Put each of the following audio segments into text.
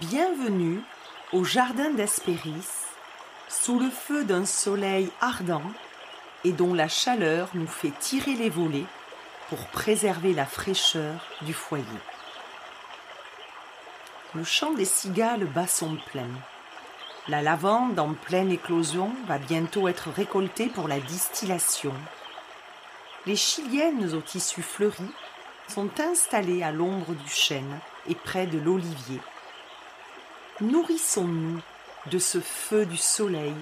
Bienvenue au jardin d'Hespéris, sous le feu d'un soleil ardent et dont la chaleur nous fait tirer les volets pour préserver la fraîcheur du foyer. Le chant des cigales bat son plein. La lavande en pleine éclosion va bientôt être récoltée pour la distillation. Les chiliennes au tissu fleuri sont installées à l'ombre du chêne et près de l'olivier. Nourrissons-nous de ce feu du soleil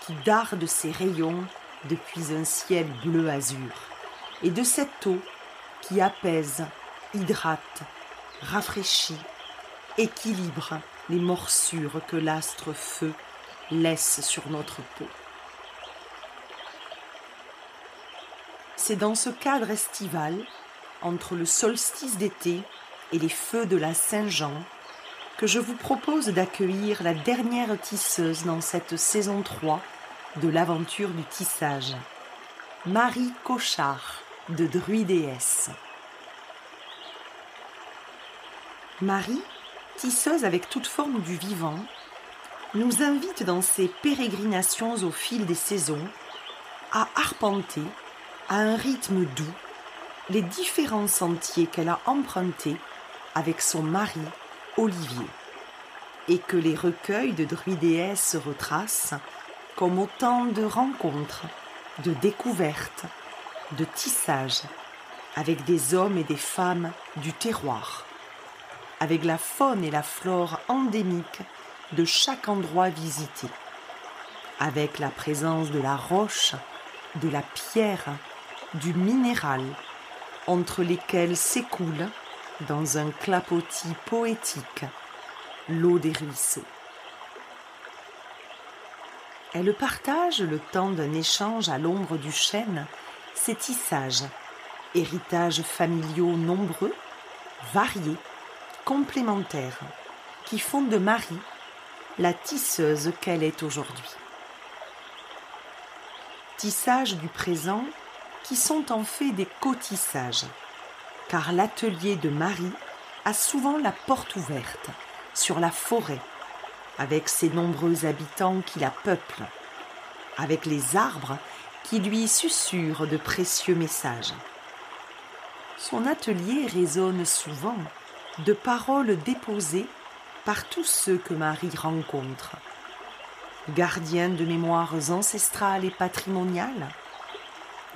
qui darde ses rayons depuis un ciel bleu azur, et de cette eau qui apaise, hydrate, rafraîchit, équilibre les morsures que l'astre feu laisse sur notre peau. C'est dans ce cadre estival, entre le solstice d'été et les feux de la Saint-Jean, que je vous propose d'accueillir la dernière tisseuse dans cette saison 3 de l'aventure du tissage, Marie Cochard de Druidéesse. Marie, tisseuse avec toute forme du vivant, nous invite dans ses pérégrinations au fil des saisons à arpenter à un rythme doux les différents sentiers qu'elle a empruntés avec son mari Olivier, et que les recueils de druidéesses retracent comme autant de rencontres, de découvertes, de tissages avec des hommes et des femmes du terroir, avec la faune et la flore endémiques de chaque endroit visité, avec la présence de la roche, de la pierre, du minéral, entre lesquels s'écoule, dans un clapotis poétique, l'eau des ruisseaux. Elle partage le temps d'un échange à l'ombre du chêne ses tissages, héritages familiaux nombreux, variés, complémentaires, qui font de Marie la tisseuse qu'elle est aujourd'hui. Tissages du présent qui sont en fait des cotissages, car l'atelier de Marie a souvent la porte ouverte sur la forêt, avec ses nombreux habitants qui la peuplent, avec les arbres qui lui susurrent de précieux messages. Son atelier résonne souvent de paroles déposées par tous ceux que Marie rencontre, gardiens de mémoires ancestrales et patrimoniales,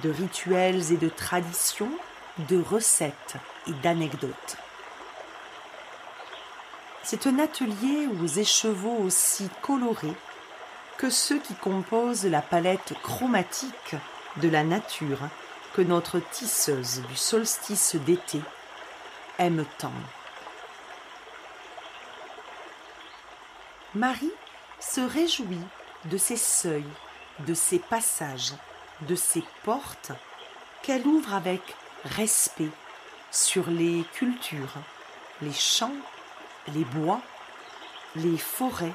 de rituels et de traditions, de recettes et d'anecdotes. C'est un atelier aux écheveaux aussi colorés que ceux qui composent la palette chromatique de la nature que notre tisseuse du solstice d'été aime tant. Marie se réjouit de ces seuils, de ces passages, de ces portes qu'elle ouvre avec respect sur les cultures, les champs, les bois, les forêts,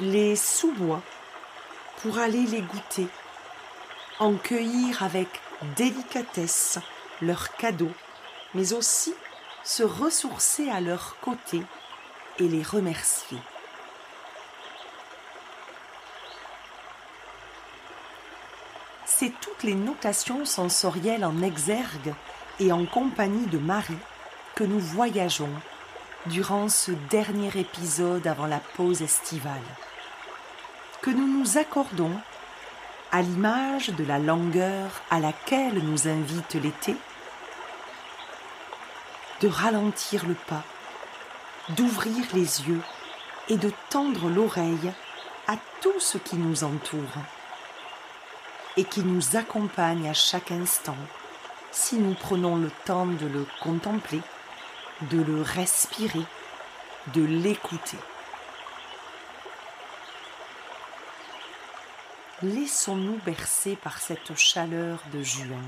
les sous-bois, pour aller les goûter, en cueillir avec délicatesse leurs cadeaux, mais aussi se ressourcer à leur côté et les remercier. C'est toutes les notations sensorielles en exergue et en compagnie de Marie que nous voyageons durant ce dernier épisode avant la pause estivale. Que nous nous accordons, à l'image de la langueur à laquelle nous invite l'été, de ralentir le pas, d'ouvrir les yeux et de tendre l'oreille à tout ce qui nous entoure et qui nous accompagne à chaque instant si nous prenons le temps de le contempler, de le respirer, de l'écouter. Laissons-nous bercer par cette chaleur de juin.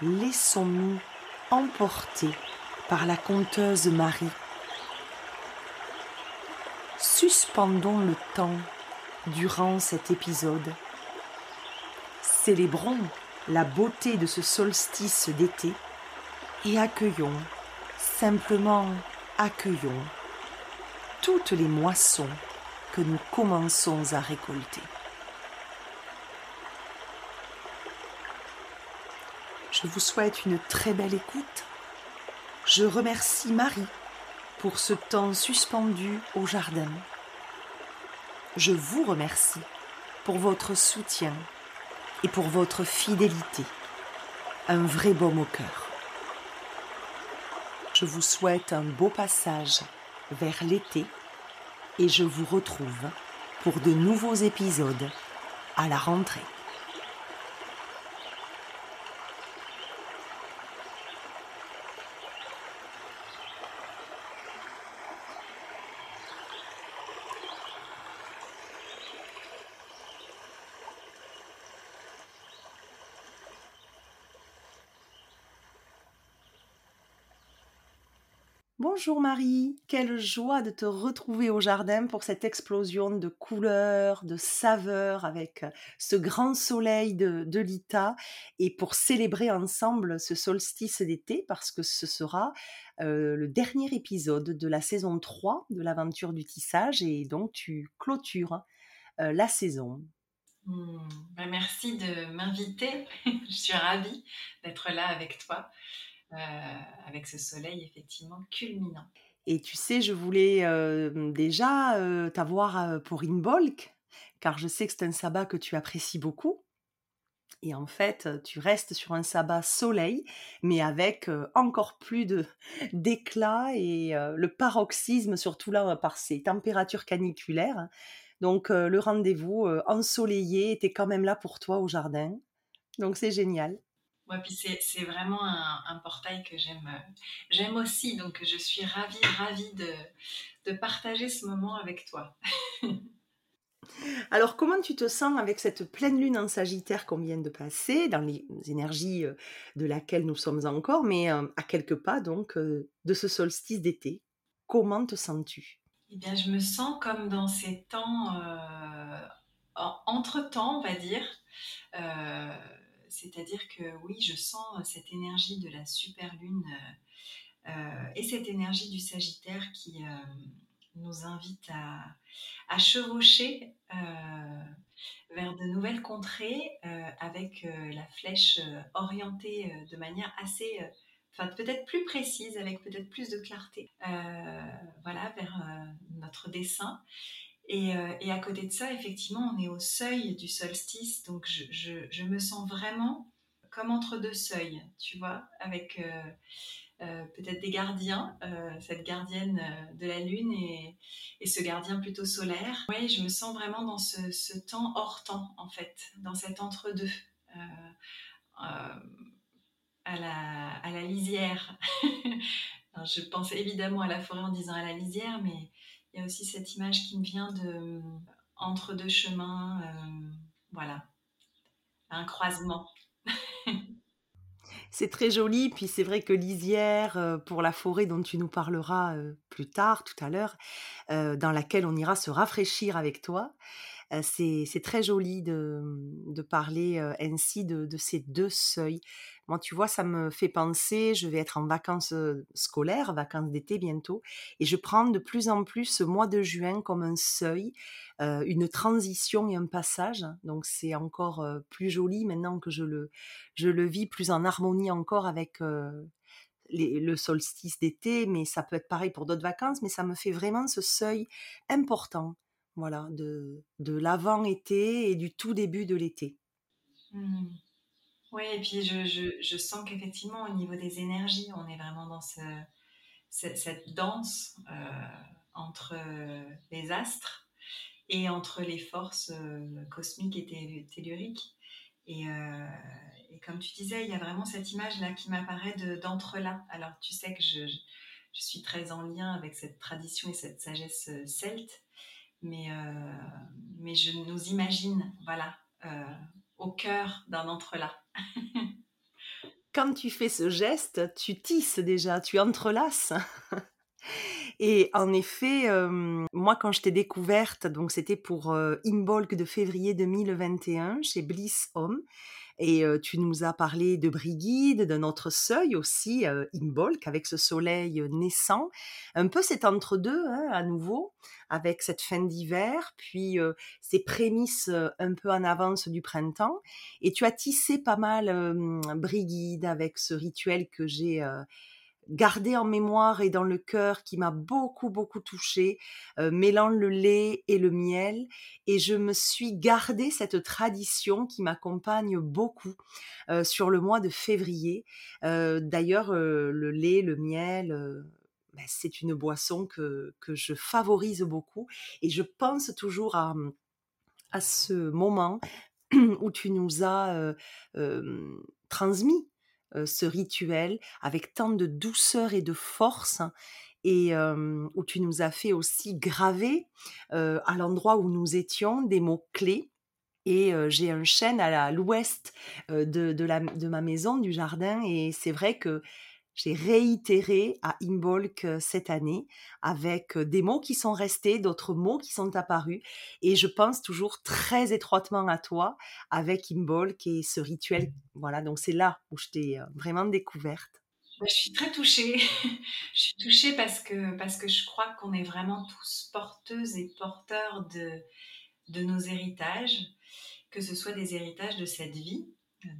Laissons-nous emporter par la conteuse Marie. Suspendons le temps durant cet épisode. Célébrons la beauté de ce solstice d'été et accueillons, simplement accueillons toutes les moissons que nous commençons à récolter. Je vous souhaite une très belle écoute. Je remercie Marie pour ce temps suspendu au jardin. Je vous remercie pour votre soutien et pour votre fidélité. Un vrai baume au cœur. Je vous souhaite un beau passage vers l'été et je vous retrouve pour de nouveaux épisodes à la rentrée. Bonjour Marie, quelle joie de te retrouver au jardin pour cette explosion de couleurs, de saveurs avec euh, ce grand soleil de, l'Ita et pour célébrer ensemble ce solstice d'été parce que ce sera euh, le dernier épisode de la saison 3 de l'aventure du tissage et donc tu clôtures euh, la saison. Mmh, bah, merci de m'inviter, je suis ravie d'être là avec toi. Euh, avec ce soleil effectivement culminant. Et tu sais, je voulais euh, déjà euh, t'avoir pour Inbolk, car je sais que c'est un sabbat que tu apprécies beaucoup. Et en fait, tu restes sur un sabbat soleil, mais avec encore plus de d'éclat et le paroxysme, surtout là par ces températures caniculaires. Donc le rendez-vous ensoleillé était quand même là pour toi au jardin. Donc c'est génial. Ouais, puis c'est vraiment un, portail que j'aime j'aime aussi, donc je suis ravie, ravie de, de partager ce moment avec toi. Alors, comment tu te sens avec cette pleine lune en Sagittaire qu'on vient de passer, dans les énergies euh, de laquelle nous sommes encore, mais euh, à quelques pas donc euh, de ce solstice d'été? Comment te sens-tu? Eh bien, je me sens comme dans ces temps entre-temps, on va dire. C'est-à-dire que oui, je sens cette énergie de la super lune euh, et cette énergie du Sagittaire qui euh, nous invite à, chevaucher euh, vers de nouvelles contrées avec la flèche orientée de manière assez enfin peut-être plus précise, avec peut-être plus de clarté, voilà, vers notre dessin. Euh, et, à côté de ça, effectivement, on est au seuil du solstice, donc je, me sens vraiment comme entre deux seuils, tu vois, avec euh, euh, peut-être des gardiens, cette gardienne de la Lune et, ce gardien plutôt solaire. Oui, je me sens vraiment dans ce, temps hors temps, en fait, dans cet entre-deux. à, la, à la lisière. je pense évidemment à la forêt en disant à la lisière, mais il y a aussi cette image qui me vient de entre deux chemins, euh, voilà, un croisement. c'est très joli, puis c'est vrai que lisière euh, pour la forêt dont tu nous parleras euh, plus tard, tout à l'heure, dans laquelle on ira se rafraîchir avec toi, c'est très joli de, parler ainsi de, ces deux seuils. Moi, tu vois, ça me fait penser, je vais être en vacances scolaires, vacances d'été bientôt, et je prends de plus en plus ce mois de juin comme un seuil, une transition et un passage. Donc c'est encore plus joli maintenant que je le, vis plus en harmonie encore avec le solstice d'été, mais ça peut être pareil pour d'autres vacances, mais ça me fait vraiment ce seuil important voilà, de, de l'avant-été et du tout début de l'été. Mmh. Oui, et puis je, je, sens qu'effectivement, au niveau des énergies, on est vraiment dans ce, cette danse euh, entre euh, les astres et entre les forces euh, cosmiques et telluriques. Et, comme tu disais, il y a vraiment cette image-là qui m'apparaît d'entre-là. Alors, tu sais que je, je, suis très en lien avec cette tradition et cette sagesse celte mais, euh, mais je nous imagine, voilà, euh, au cœur d'un entrelac. Quand tu fais ce geste, tu tisses déjà, tu entrelaces. Et en effet, euh, moi, quand je t'ai découverte, donc c'était pour Imbolc de février 2021 chez Bliss Home, Et tu nous as parlé de Brigide, de notre seuil aussi, Imbolc, avec ce soleil naissant. Un peu cet entre-deux, hein, à nouveau, avec cette fin d'hiver, puis ces prémices un peu en avance du printemps. Et tu as tissé pas mal Brigide avec ce rituel que j'ai gardé en mémoire et dans le cœur qui m'a beaucoup beaucoup touchée, euh, mêlant le lait et le miel et je me suis gardé cette tradition qui m'accompagne beaucoup euh, sur le mois de février. Euh, d'ailleurs le lait, le miel ben, c'est une boisson que, que je favorise beaucoup et je pense toujours à, à ce moment où tu nous as transmis ce rituel avec tant de douceur et de force et où tu nous as fait aussi graver à l'endroit où nous étions des mots clés. Et j'ai un chêne à l'ouest de, de, ma maison, du jardin, et c'est vrai que j'ai réitéré à Imbolc cette année avec des mots qui sont restés, d'autres mots qui sont apparus. Et je pense toujours très étroitement à toi avec Imbolc et ce rituel. Voilà, donc c'est là où je t'ai vraiment découverte. Bah, je suis très touchée. je suis touchée parce que, parce que je crois qu'on est vraiment tous porteuses et porteurs de, de nos héritages, que ce soit des héritages de cette vie,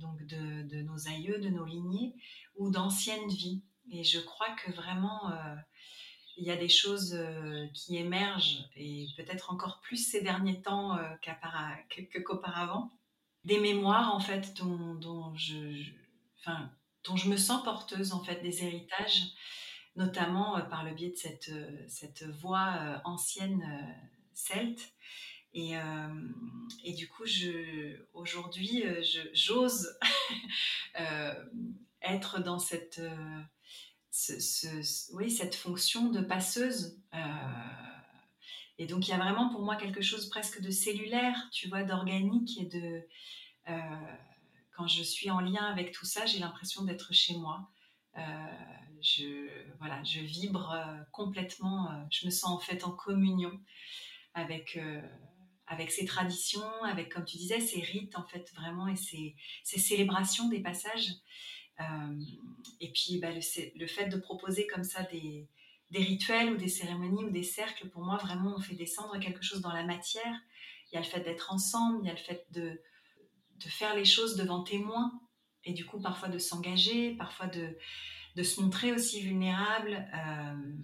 donc de, nos aïeux, de nos lignées, ou d'anciennes vies. Et je crois que vraiment, euh, il y a des choses euh, qui émergent, et peut-être encore plus ces derniers temps euh, qu'auparavant. Des mémoires, en fait, dont, je, dont je me sens porteuse, en fait, des héritages, notamment par le biais de cette, cette voix ancienne celte. Et, et, du coup, aujourd'hui, j'ose être dans cette, euh, oui, cette fonction de passeuse. Euh, et donc, il y a vraiment pour moi quelque chose presque de cellulaire, tu vois, d'organique de. Euh, quand je suis en lien avec tout ça, j'ai l'impression d'être chez moi. je, voilà, je vibre complètement, je me sens en fait en communion avec, avec ces traditions, avec, comme tu disais, ces rites, en fait, vraiment, et ces célébrations des passages. Euh, et puis bah, le, fait de proposer comme ça des, rituels ou des cérémonies ou des cercles, pour moi, vraiment, on fait descendre quelque chose dans la matière. Il y a le fait d'être ensemble, il y a le fait de, faire les choses devant témoins, et du coup, parfois de s'engager, parfois de, de se montrer aussi vulnérable. Euh,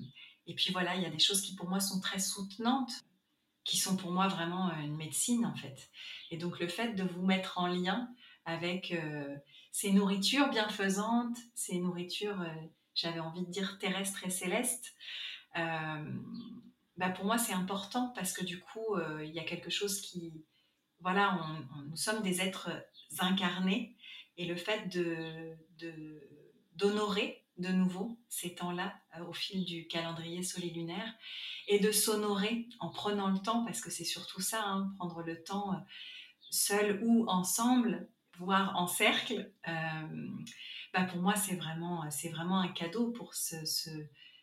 et puis voilà, il y a des choses qui pour moi sont très soutenantes, qui sont pour moi vraiment une médecine en fait. Et donc le fait de vous mettre en lien avec euh, ces nourritures bienfaisantes, ces nourritures, euh, j'avais envie de dire terrestres et célestes, euh, bah pour moi c'est important parce que du coup euh, il y a quelque chose qui, voilà, nous sommes des êtres incarnés et le fait de d'honorer de, nouveau ces temps-là au fil du calendrier solilunaire et de s'honorer en prenant le temps parce que c'est surtout ça, hein, prendre le temps seul ou ensemble voir en cercle, euh, bah pour moi, c'est vraiment, c'est vraiment un cadeau pour se, se,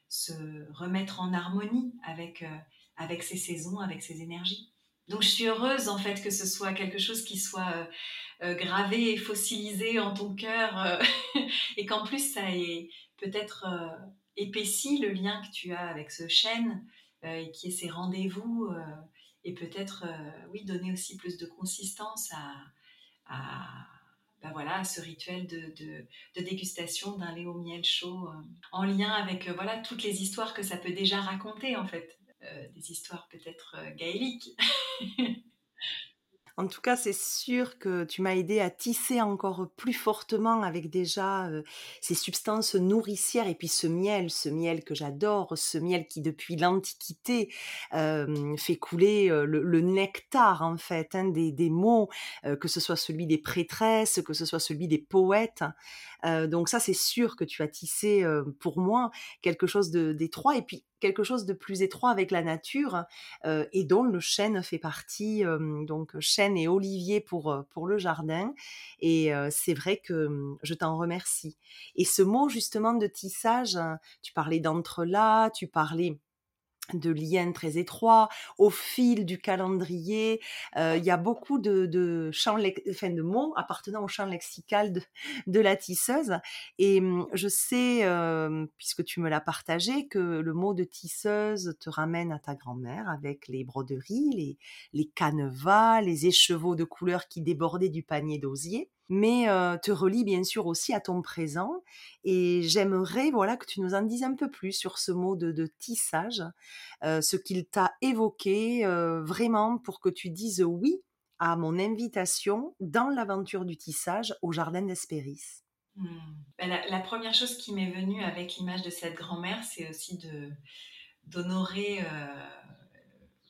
se remettre en harmonie avec, euh, avec ces saisons, avec ces énergies. Donc, je suis heureuse, en fait, que ce soit quelque chose qui soit euh, gravé et fossilisé en ton cœur et qu'en plus, ça ait peut-être épaissi le lien que tu as avec ce chêne et qui est ces rendez-vous et peut-être, oui, donner aussi plus de consistance à ben voilà, ce rituel de, de, dégustation d'un lait au miel chaud, euh, en lien avec euh, voilà, toutes les histoires que ça peut déjà raconter en fait, euh, des histoires peut-être gaéliques. En tout cas, c'est sûr que tu m'as aidé à tisser encore plus fortement avec déjà ces substances nourricières et puis ce miel, ce miel que j'adore, ce miel qui depuis l'Antiquité fait couler le, nectar en fait hein, des, mots, que ce soit celui des prêtresses, que ce soit celui des poètes. Donc ça, c'est sûr que tu as tissé pour moi quelque chose d'étroit et puis quelque chose de plus étroit avec la nature et dont le chêne fait partie, donc chêne et olivier pour, pour le jardin. Et c'est vrai que je t'en remercie. Et ce mot justement de tissage, hein, tu parlais d'entre-là, tu parlais de liens très étroits, au fil du calendrier. Euh, il y a beaucoup de, de, champs, enfin, de mots appartenant au champ lexical de, de la tisseuse. Et hum, je sais, euh, puisque tu me l'as partagé, que le mot de tisseuse te ramène à ta grand-mère avec les broderies, les, les canevas, les écheveaux de couleurs qui débordaient du panier d'osier mais te relie bien sûr aussi à ton présent. Et j'aimerais voilà que tu nous en dises un peu plus sur ce mot de, tissage, ce qu'il t'a évoqué vraiment pour que tu dises oui à mon invitation dans l'aventure du tissage au jardin d'Espéris. Mmh. Ben, la, première chose qui m'est venue avec l'image de cette grand-mère, c'est aussi de d'honorer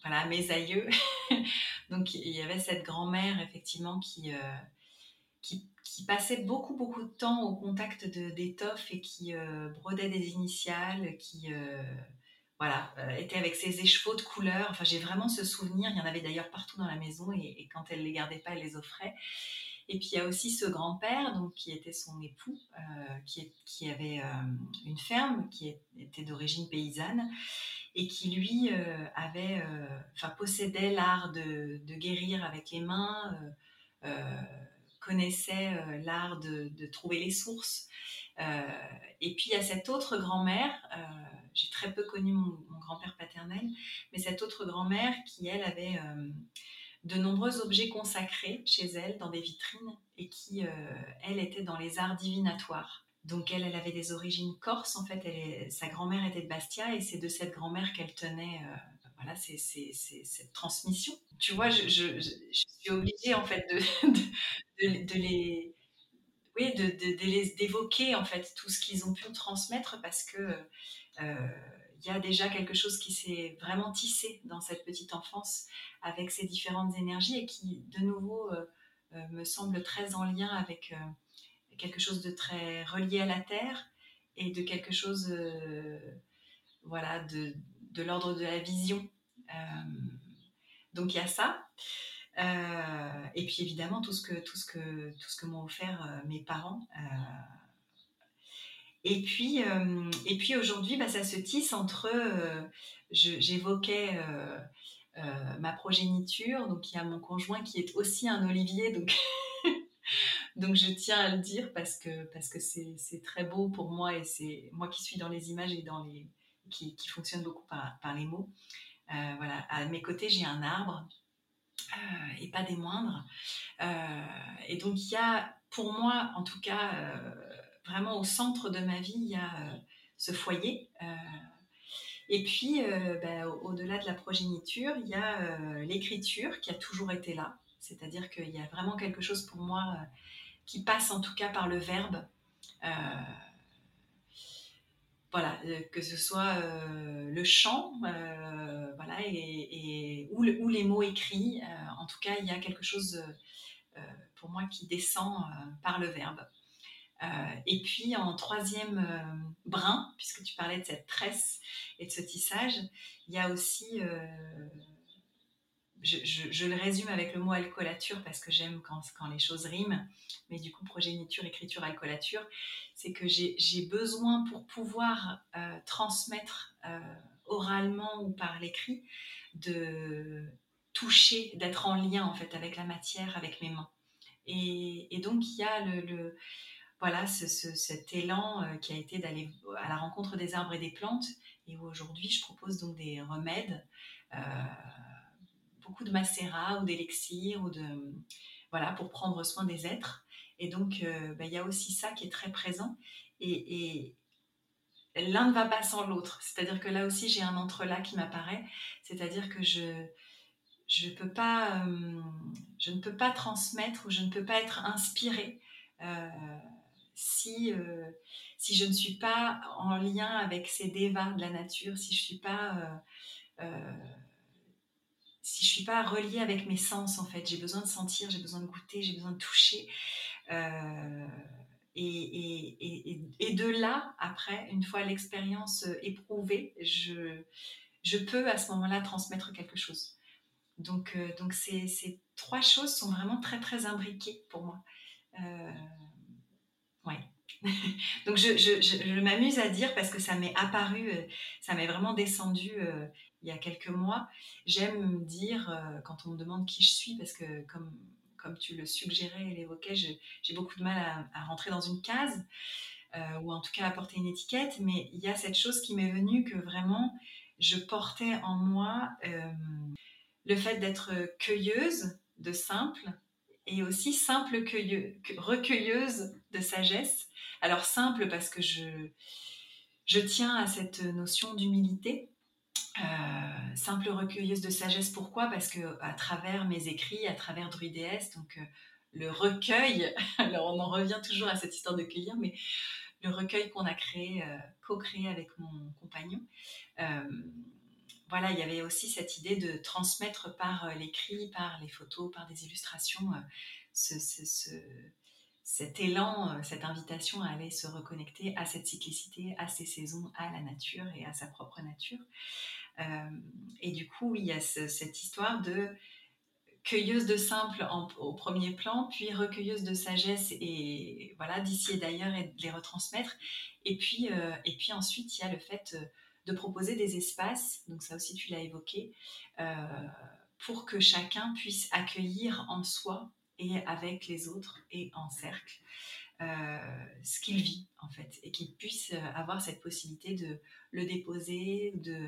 voilà, mes aïeux. Donc il y avait cette grand-mère effectivement qui qui, passait beaucoup, beaucoup de temps au contact d'étoffes et qui euh, brodait des initiales, qui euh, voilà, euh, était avec ses écheveaux de couleurs. Enfin, j'ai vraiment ce souvenir. Il y en avait d'ailleurs partout dans la maison et, quand elle les gardait pas, elle les offrait. Et puis il y a aussi ce grand-père, donc qui était son époux, qui, qui, avait une ferme, qui était d'origine paysanne et qui lui avait, enfin possédait l'art de, de, guérir avec les mains connaissait euh, l'art de, trouver les sources. Euh, et puis il y a cette autre grand-mère, euh, j'ai très peu connu mon, grand-père paternel, mais cette autre grand-mère qui, elle, avait de nombreux objets consacrés chez elle dans des vitrines et qui, elle, était dans les arts divinatoires. Donc elle, elle avait des origines corses, en fait, elle sa grand-mère était de Bastia et c'est de cette grand-mère qu'elle tenait c'est cette transmission. Tu vois, je, suis obligée en fait de, de, les oui, d'évoquer en fait tout ce qu'ils ont pu transmettre parce que euh, il y a déjà quelque chose qui s'est vraiment tissé dans cette petite enfance avec ces différentes énergies et qui de nouveau euh, euh, me semble très en lien avec quelque chose de très relié à la terre et de quelque chose voilà de, de l'ordre de la vision donc il y a ça euh, et puis évidemment tout ce que tout ce que tout ce que m'ont offert euh, mes parents. Euh. et puis aujourd'hui, bah, ça se tisse entre. J'évoquais ma progéniture, donc il y a mon conjoint qui est aussi un olivier, donc. Je tiens à le dire parce que c'est très beau pour moi et c'est moi qui suis dans les images et dans les qui, qui fonctionne beaucoup par les mots. Voilà, à mes côtés j'ai un arbre euh, et pas des moindres. Euh, et donc il y a, pour moi en tout cas, euh, vraiment au centre de ma vie, il y a ce foyer. et puis, ben, au-delà de la progéniture, il y a l'écriture qui a toujours été là. C'est-à-dire qu'il y a vraiment quelque chose pour moi qui passe en tout cas par le verbe voilà, euh, que ce soit euh, le chant, euh, voilà, ou, les mots écrits. en tout cas, il y a quelque chose pour moi qui descend par le verbe. et puis en troisième brin, puisque tu parlais de cette tresse et de ce tissage, il y a aussi je, le résume avec le mot alcoolature parce que j'aime quand, les choses riment, mais du coup, progéniture, écriture, alcoolature, c'est que j'ai besoin pour pouvoir euh, transmettre euh, oralement ou par l'écrit de toucher, d'être en lien en fait avec la matière, avec mes mains. Et, donc, il y a le, voilà, cet élan euh, qui a été d'aller à la rencontre des arbres et des plantes. Et aujourd'hui, je propose donc des remèdes beaucoup de macérat ou d'élixir ou de voilà pour prendre soin des êtres. Et donc euh, ben, il y a aussi ça qui est très présent et, l'un ne va pas sans l'autre. C'est-à-dire que là aussi j'ai un entrelac qui m'apparaît. C'est-à-dire que je je peux pas euh, je ne peux pas transmettre ou je ne peux pas être inspirée. Euh, si, si je ne suis pas en lien avec ces dévas de la nature, si je ne suis pas si je suis pas reliée avec mes sens en fait, j'ai besoin de sentir, j'ai besoin de goûter, j'ai besoin de toucher. Euh, et, de là, après, une fois l'expérience éprouvée, je, je peux à ce moment-là transmettre quelque chose. Donc, euh, donc ces, ces, trois choses sont vraiment très très imbriquées pour moi. Euh, ouais. donc je, je, je, m'amuse à dire parce que ça m'est apparu, ça m'est vraiment descendu il y a quelques mois, j'aime dire, quand on me demande qui je suis, parce que comme, comme tu le suggérais et l'évoquais, j'ai beaucoup de mal à, rentrer dans une case, ou en tout cas à porter une étiquette, mais il y a cette chose qui m'est venue que vraiment, je portais en moi le fait d'être cueilleuse de simple et aussi simple recueilleuse de sagesse. Alors simple parce que je, je tiens à cette notion d'humilité. Euh, simple recueilleuse de sagesse, pourquoi? Parce que à travers mes écrits, à travers Druides, donc euh, le recueil, alors on en revient toujours à cette histoire de cueillir, mais le recueil qu'on a créé, euh, co-créé avec mon compagnon, voilà, il y avait aussi cette idée de transmettre par l'écrit, par les photos, par des illustrations, ce, cet élan, cette invitation à aller se reconnecter à cette cyclicité, à ces saisons, à la nature et à sa propre nature. et du coup, il y a cette histoire de cueilleuse de simple au premier plan, puis recueilleuse de sagesse et voilà d'ici et d'ailleurs et de les retransmettre. Et puis, et puis ensuite, il y a le fait de proposer des espaces, donc ça aussi tu l'as évoqué, euh, pour que chacun puisse accueillir en soi et avec les autres et en cercle euh, ce qu'il vit en fait et qu'il puisse avoir cette possibilité de le déposer, de,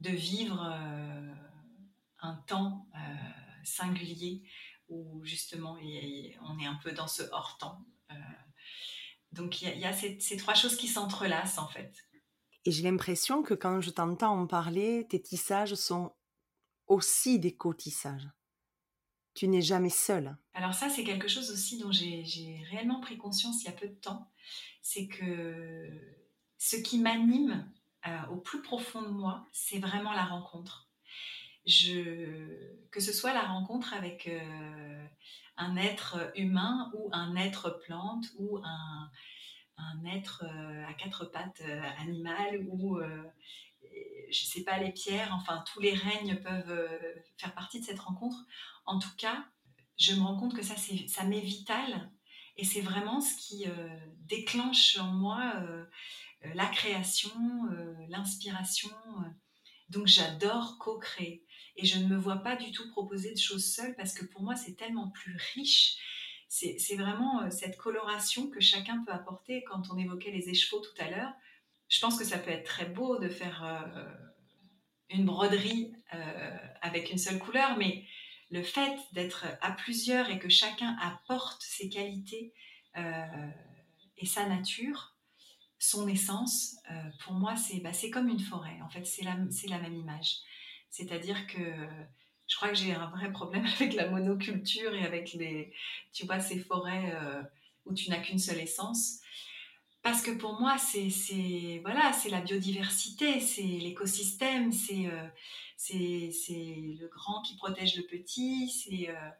de vivre euh, un temps singulier où justement on est un peu dans ce hors-temps. donc il y a, ces trois choses qui s'entrelacent en fait. Et j'ai l'impression que quand je t'entends en parler, tes tissages sont aussi des co-tissages. Tu n'es jamais seule. Alors ça, c'est quelque chose aussi dont j'ai réellement pris conscience il y a peu de temps. C'est que ce qui m'anime euh, au plus profond de moi, c'est vraiment la rencontre. Que ce soit la rencontre avec euh, un être humain ou un être plante ou un, être euh, à quatre pattes animal ou je sais pas, les pierres, enfin tous les règnes peuvent faire partie de cette rencontre. En tout cas, je me rends compte que ça, ça m'est vital et c'est vraiment ce qui déclenche en moi la création, l'inspiration. donc j'adore co-créer et je ne me vois pas du tout proposer de choses seules parce que pour moi c'est tellement plus riche c'est vraiment euh, cette coloration que chacun peut apporter. Quand on évoquait les écheveaux tout à l'heure, je pense que ça peut être très beau de faire euh, une broderie euh, avec une seule couleur, mais le fait d'être à plusieurs et que chacun apporte ses qualités et sa nature, son essence, pour moi, bah, c'est comme une forêt. En fait, c'est la, même image. C'est-à-dire que je crois que j'ai un vrai problème avec la monoculture et avec les, tu vois, ces forêts euh, où tu n'as qu'une seule essence. Parce que pour moi, c'est voilà, la biodiversité, c'est l'écosystème, euh, c'est le grand qui protège le petit, c'est euh,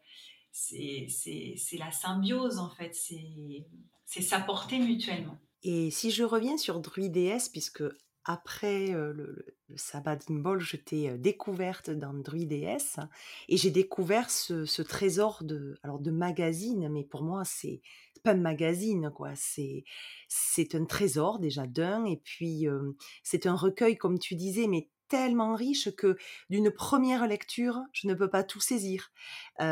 la symbiose en fait, c'est s'apporter mutuellement. Et si je reviens sur Druides, puisque après le, le, sabbat d'Imbol, je t'ai découverte dans Druides et j'ai découvert ce, trésor de, alors de magazine, mais pour moi, c'est pas un magazine, quoi. C'est, c'est un trésor déjà d'un, et puis c'est un recueil, comme tu disais, mais tellement riche que d'une première lecture, je ne peux pas tout saisir.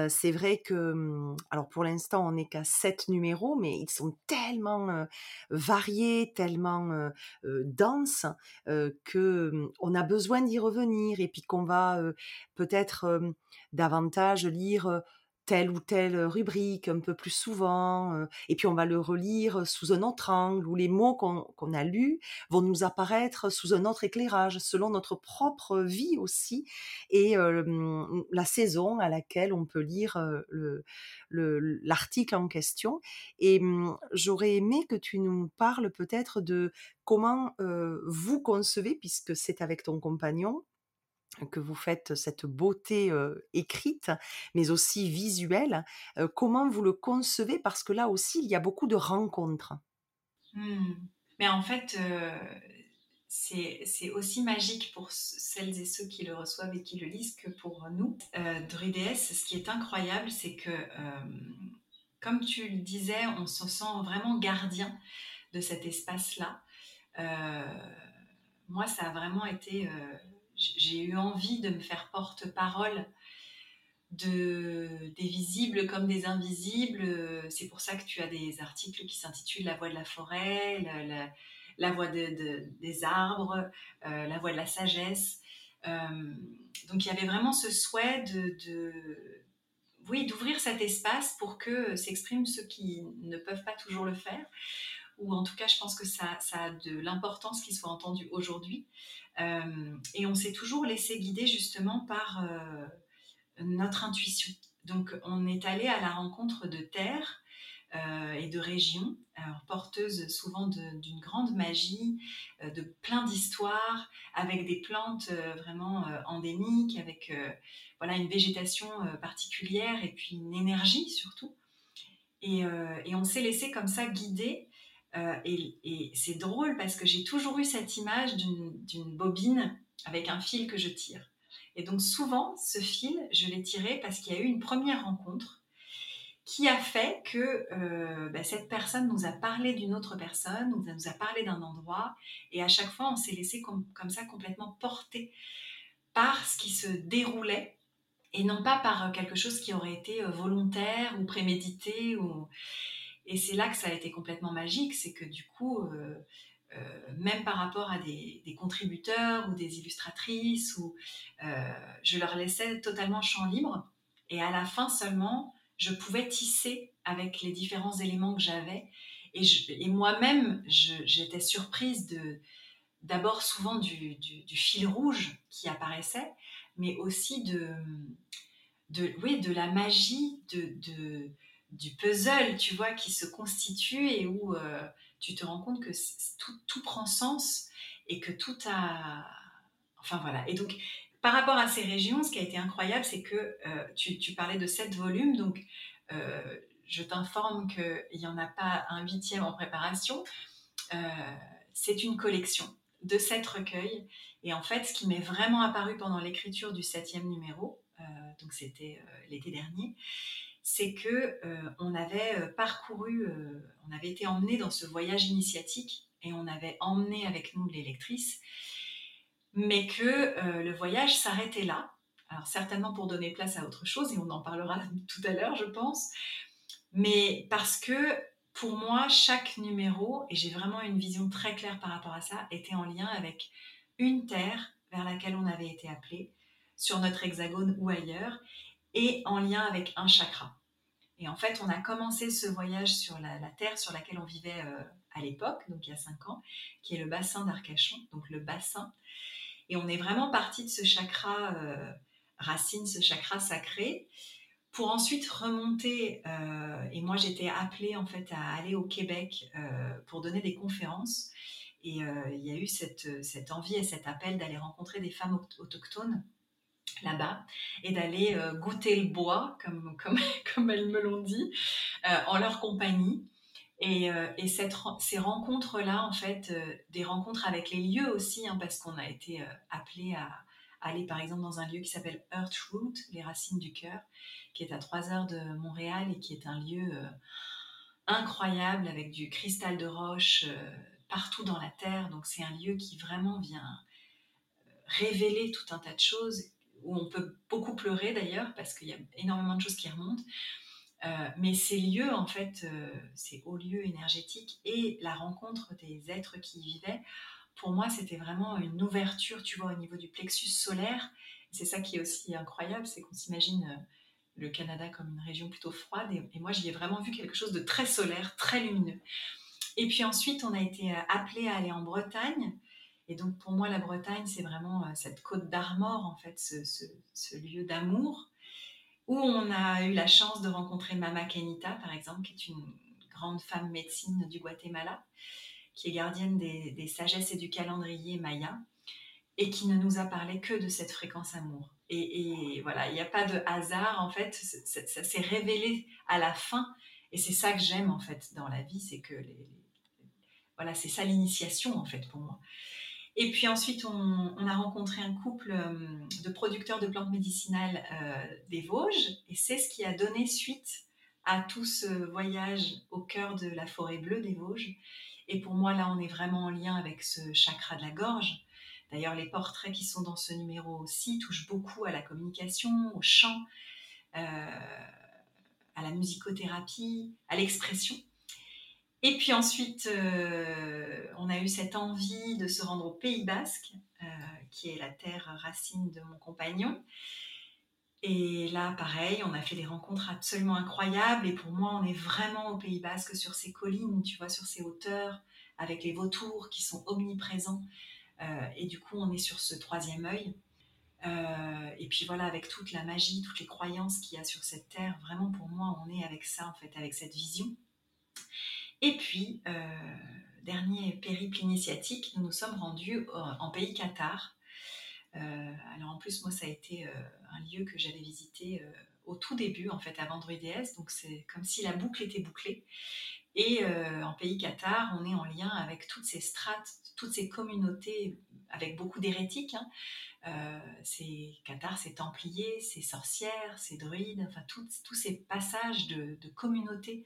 C'est vrai que, hum, alors pour l'instant, on n'est qu'à sept numéros, mais ils sont tellement variés, tellement denses, que hum, on a besoin d'y revenir et puis qu'on va peut-être davantage lire telle ou telle rubrique un peu plus souvent, et puis on va le relire sous un autre angle, où les mots qu'on a lus vont nous apparaître sous un autre éclairage, selon notre propre vie aussi, et la saison à laquelle on peut lire l'article en question. Et j'aurais aimé que tu nous parles peut-être de comment vous concevez, puisque c'est avec ton compagnon, que vous faites cette beauté écrite, mais aussi visuelle. comment vous le concevez? Parce que là aussi, il y a beaucoup de rencontres. Mmh. Mais en fait, c'est aussi magique pour celles et ceux qui le reçoivent et qui le lisent que pour nous. Druides, ce qui est incroyable, c'est que, comme tu le disais, on se sent vraiment gardien de cet espace-là. moi, ça a vraiment été j'ai eu envie de me faire porte-parole de, des visibles comme des invisibles. C'est pour ça que tu as des articles qui s'intitulent La voix de la forêt, la, voix des arbres, euh, la voix de la sagesse. Euh, donc il y avait vraiment ce souhait de, oui, d'ouvrir cet espace pour que s'expriment ceux qui ne peuvent pas toujours le faire. Ou en tout cas, je pense que ça, ça a de l'importance qu'il soit entendu aujourd'hui. Euh, et on s'est toujours laissé guider justement par notre intuition. Donc on est allé à la rencontre de terres euh, et de régions, porteuses souvent d'une grande magie, euh, de plein d'histoires, avec des plantes euh, vraiment endémiques, avec voilà une végétation particulière et puis une énergie surtout. Et on s'est laissé comme ça guider. Et, et c'est drôle parce que j'ai toujours eu cette image d'une bobine avec un fil que je tire. Et donc souvent, ce fil, je l'ai tiré parce qu'il y a eu une première rencontre qui a fait que euh, bah, cette personne nous a parlé d'une autre personne, nous a, parlé d'un endroit, et à chaque fois, on s'est laissé comme, ça complètement porter par ce qui se déroulait, et non pas par quelque chose qui aurait été euh, volontaire ou prémédité. Ou... Et c'est là que ça a été complètement magique, c'est que du coup, euh, euh, même par rapport à des, contributeurs ou des illustratrices, où euh, je leur laissais totalement champ libre. Et à la fin seulement, je pouvais tisser avec les différents éléments que j'avais. Et, moi-même, j'étais surprise de d'abord souvent du, fil rouge qui apparaissait, mais aussi de, de, oui, de la magie de, du puzzle, tu vois, qui se constitue et où euh, tu te rends compte que tout, prend sens et que tout a... Enfin voilà. Et donc, par rapport à ces régions, ce qui a été incroyable, c'est que euh, tu, parlais de sept volumes. Donc, euh, je t'informe qu'il n'y en a pas un huitième en préparation. C'est une collection de sept recueils. Et en fait, ce qui m'est vraiment apparu pendant l'écriture du septième numéro, donc c'était l'été dernier, c'est que euh, on avait euh, parcouru, euh, on avait été emmené dans ce voyage initiatique et on avait emmené avec nous l'électrice, mais que le voyage s'arrêtait là. Alors certainement pour donner place à autre chose et on en parlera tout à l'heure, je pense, mais parce que pour moi chaque numéro et j'ai vraiment une vision très claire par rapport à ça était en lien avec une terre vers laquelle on avait été appelé sur notre hexagone ou ailleurs et en lien avec un chakra. Et en fait, on a commencé ce voyage sur la, terre sur laquelle on vivait euh, à l'époque, donc il y a cinq ans, qui est le bassin d'Arcachon, donc le bassin. Et on est vraiment parti de ce chakra euh, racine, ce chakra sacré, pour ensuite remonter. Euh, et moi, j'étais appelée en fait à aller au Québec pour donner des conférences. Et il y a eu cette, cette envie et cet appel d'aller rencontrer des femmes autochtones là-bas et d'aller euh, goûter le bois, comme, comme, comme elles me l'ont dit, euh, en leur compagnie. Et, euh, et cette, ces rencontres-là, en fait, des rencontres avec les lieux aussi, hein, parce qu'on a été appelé à, aller par exemple dans un lieu qui s'appelle Earth Root, les racines du cœur, qui est à 3 heures de Montréal et qui est un lieu incroyable avec du cristal de roche partout dans la terre. Donc c'est un lieu qui vraiment vient révéler tout un tas de choses où on peut beaucoup pleurer d'ailleurs, parce qu'il y a énormément de choses qui remontent. Euh, mais ces lieux, en fait, euh, ces hauts lieux énergétiques et la rencontre des êtres qui y vivaient, pour moi, c'était vraiment une ouverture, tu vois, au niveau du plexus solaire. C'est ça qui est aussi incroyable, c'est qu'on s'imagine euh, le Canada comme une région plutôt froide, et, et moi, j'y ai vraiment vu quelque chose de très solaire, très lumineux. Et puis ensuite, on a été appelé à aller en Bretagne, et donc pour moi, la Bretagne, c'est vraiment euh, cette côte d'Armor, en fait, ce, lieu d'amour, où on a eu la chance de rencontrer Mama Kenita, par exemple, qui est une grande femme médecine du Guatemala, qui est gardienne des, sagesses et du calendrier maya, et qui ne nous a parlé que de cette fréquence amour. Et, voilà, il n'y a pas de hasard, en fait, ça, s'est révélé à la fin, et c'est ça que j'aime, en fait, dans la vie, c'est que voilà, c'est ça l'initiation, en fait, pour moi. Et puis ensuite, on, a rencontré un couple euh, de producteurs de plantes médicinales euh, des Vosges, et c'est ce qui a donné suite à tout ce voyage au cœur de la forêt bleue des Vosges. Et pour moi, là, on est vraiment en lien avec ce chakra de la gorge, D'ailleurs, les portraits qui sont dans ce numéro aussi touchent beaucoup à la communication, au chant, à la musicothérapie, à l'expression. Et puis ensuite, on a eu cette envie de se rendre au Pays Basque, qui est la terre racine de mon compagnon. Et là, pareil, on a fait des rencontres absolument incroyables. Et pour moi, on est vraiment au Pays Basque, sur ces collines, tu vois, sur ces hauteurs, avec les vautours qui sont omniprésents. Euh, et du coup, on est sur ce troisième œil. Euh, et puis voilà, avec toute la magie, toutes les croyances qu'il y a sur cette terre, vraiment pour moi, on est avec ça, en fait, avec cette vision. Et puis, euh, dernier périple initiatique, nous nous sommes rendus en pays Qatar euh, alors en plus, moi, ça a été euh, un lieu que j'avais visité au tout début, en fait, avant Druides. Donc c'est comme si la boucle était bouclée. Et en pays Qatar, on est en lien avec toutes ces strates, toutes ces communautés, avec beaucoup d'hérétiques. Hein. c'est Qatar, c'est Templiers, c'est sorcières, c'est druides, enfin tous ces passages de communautés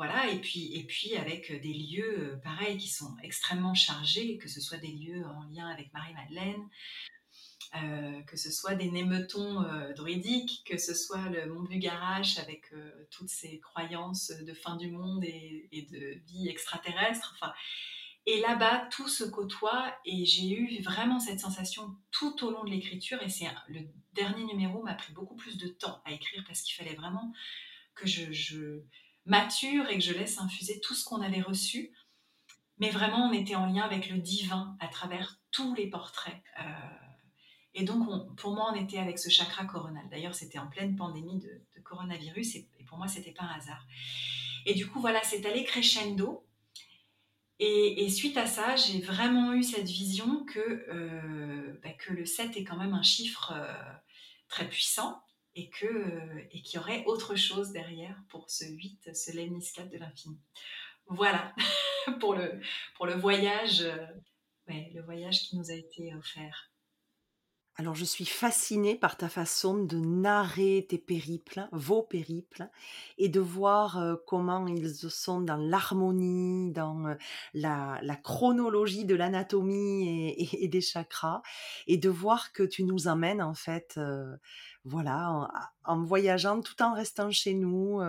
voilà, et puis, et puis avec des lieux, euh, pareils, qui sont extrêmement chargés, que ce soit des lieux en lien avec Marie-Madeleine, euh, que ce soit des németons euh, druidiques, que ce soit le mont Bugarache avec toutes ces croyances de fin du monde et, de vie extraterrestre. Enfin, et là-bas, tout se côtoie et j'ai eu vraiment cette sensation tout au long de l'écriture. Et c'est le dernier numéro m'a pris beaucoup plus de temps à écrire parce qu'il fallait vraiment que je mature et que je laisse infuser tout ce qu'on avait reçu. Mais vraiment, on était en lien avec le divin à travers tous les portraits. Euh, et donc, pour moi, on était avec ce chakra coronal. D'ailleurs, c'était en pleine pandémie de, coronavirus et, pour moi, c'était pas un hasard. Et du coup, voilà, c'est allé crescendo. Et, suite à ça, j'ai vraiment eu cette vision que, euh, bah, que le 7 est quand même un chiffre euh, très puissant et que euh, et qu'il y aurait autre chose derrière pour ce 8, ce lemniscate de l'infini. Voilà pour le voyage, euh, le voyage qui nous a été offert. Alors je suis fascinée par ta façon de narrer tes périples, vos périples, et de voir euh, comment ils sont dans l'harmonie, dans euh, la, chronologie de l'anatomie et, des chakras, et de voir que tu nous amènes en fait, euh, voilà, en, voyageant tout en restant chez nous,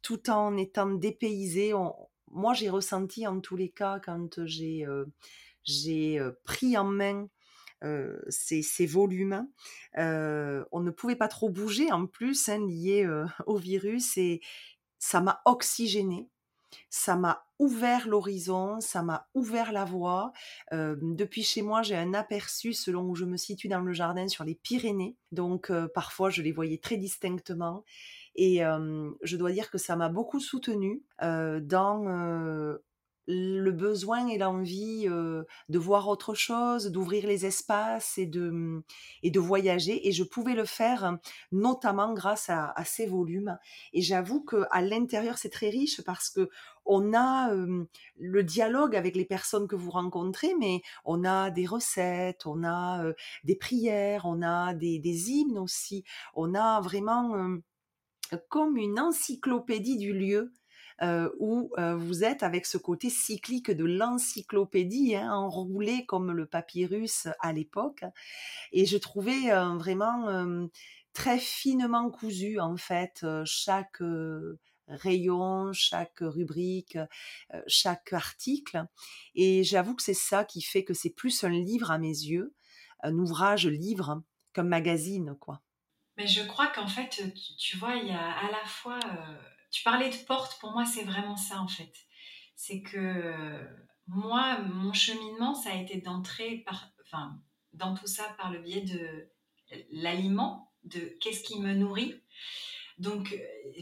tout en étant dépaysé. moi j'ai ressenti en tous les cas quand j'ai pris en main ces, volumes. on ne pouvait pas trop bouger en plus, hein, lié au virus, et ça m'a oxygéné. Ça m'a ouvert l'horizon, ça m'a ouvert la voie. depuis chez moi, j'ai un aperçu selon où je me situe dans le jardin sur les Pyrénées. Donc parfois, je les voyais très distinctement. Et je dois dire que ça m'a beaucoup soutenue dans le besoin et l'envie de voir autre chose, d'ouvrir les espaces et de, mmh, et de voyager. Et je pouvais le faire notamment grâce à, ces volumes. Et j'avoue qu'à l'intérieur, c'est très riche parce que on a le dialogue avec les personnes que vous rencontrez, mais on a des recettes, on a des prières, on a des, des, hymnes aussi. On a vraiment comme une encyclopédie du lieu euh, où euh, vous êtes avec ce côté cyclique de l'encyclopédie, hein, enroulé comme le papyrus à l'époque. Et je trouvais euh, vraiment très finement cousu, en fait, chaque rayon, chaque rubrique, chaque article. Et j'avoue que c'est ça qui fait que c'est plus un livre à mes yeux, un ouvrage livre qu'un magazine, quoi. Mais je crois qu'en fait, tu, vois, il y a à la fois tu parlais de porte, pour moi, c'est vraiment ça en fait. C'est que moi, mon cheminement, ça a été d'entrer par, enfin, dans tout ça par le biais de l'aliment, de qu'est-ce qui me nourrit. Donc,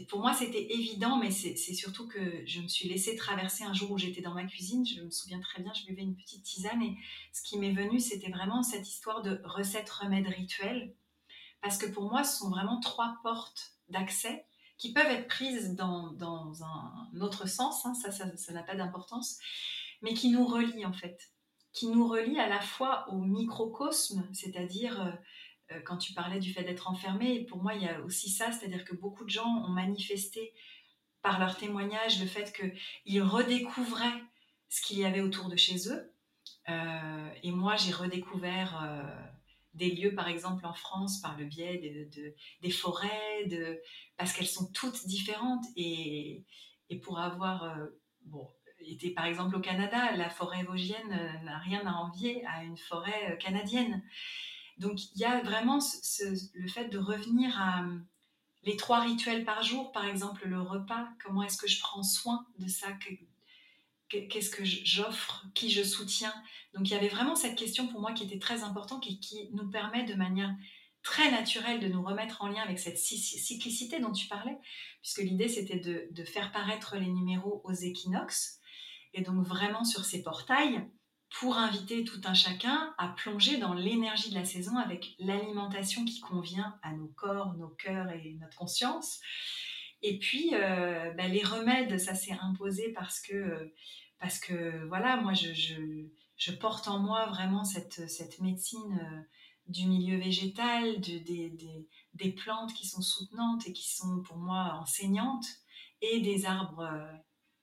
pour moi, c'était évident, mais c'est surtout que je me suis laissée traverser un jour où j'étais dans ma cuisine. Je me souviens très bien, je buvais une petite tisane et ce qui m'est venu, c'était vraiment cette histoire de recette, remède, rituel. Parce que pour moi, ce sont vraiment trois portes d'accès qui peuvent être prises dans, dans un autre sens, hein, ça, ça n'a pas d'importance, mais qui nous relient en fait, qui nous relient à la fois au microcosme, c'est-à-dire euh, euh, quand tu parlais du fait d'être enfermé, pour moi il y a aussi ça, c'est-à-dire que beaucoup de gens ont manifesté par leur témoignage le fait qu'ils redécouvraient ce qu'il y avait autour de chez eux, et moi, j'ai redécouvert des lieux, par exemple en France, par le biais de, des forêts, de, parce qu'elles sont toutes différentes. Et, et pour avoir bon, été, par exemple, au Canada, la forêt vosgienne n'a rien à envier à une forêt canadienne. Donc il y a vraiment le fait de revenir à les trois rituels par jour, par exemple le repas, comment est-ce que je prends soin de ça, qu'est-ce que j'offre, qui je soutiens. Donc il y avait vraiment cette question pour moi qui était très importante et qui nous permet de manière très naturelle de nous remettre en lien avec cette cyclicité dont tu parlais, puisque l'idée c'était de, faire paraître les numéros aux équinoxes, et donc vraiment sur ces portails, pour inviter tout un chacun à plonger dans l'énergie de la saison avec l'alimentation qui convient à nos corps, nos cœurs et notre conscience. Et puis, euh, bah, les remèdes, ça s'est imposé parce que, parce que voilà, moi, je, je, porte en moi vraiment cette, cette médecine euh, du milieu végétal, de, des, des, plantes qui sont soutenantes et qui sont pour moi enseignantes, et des arbres euh,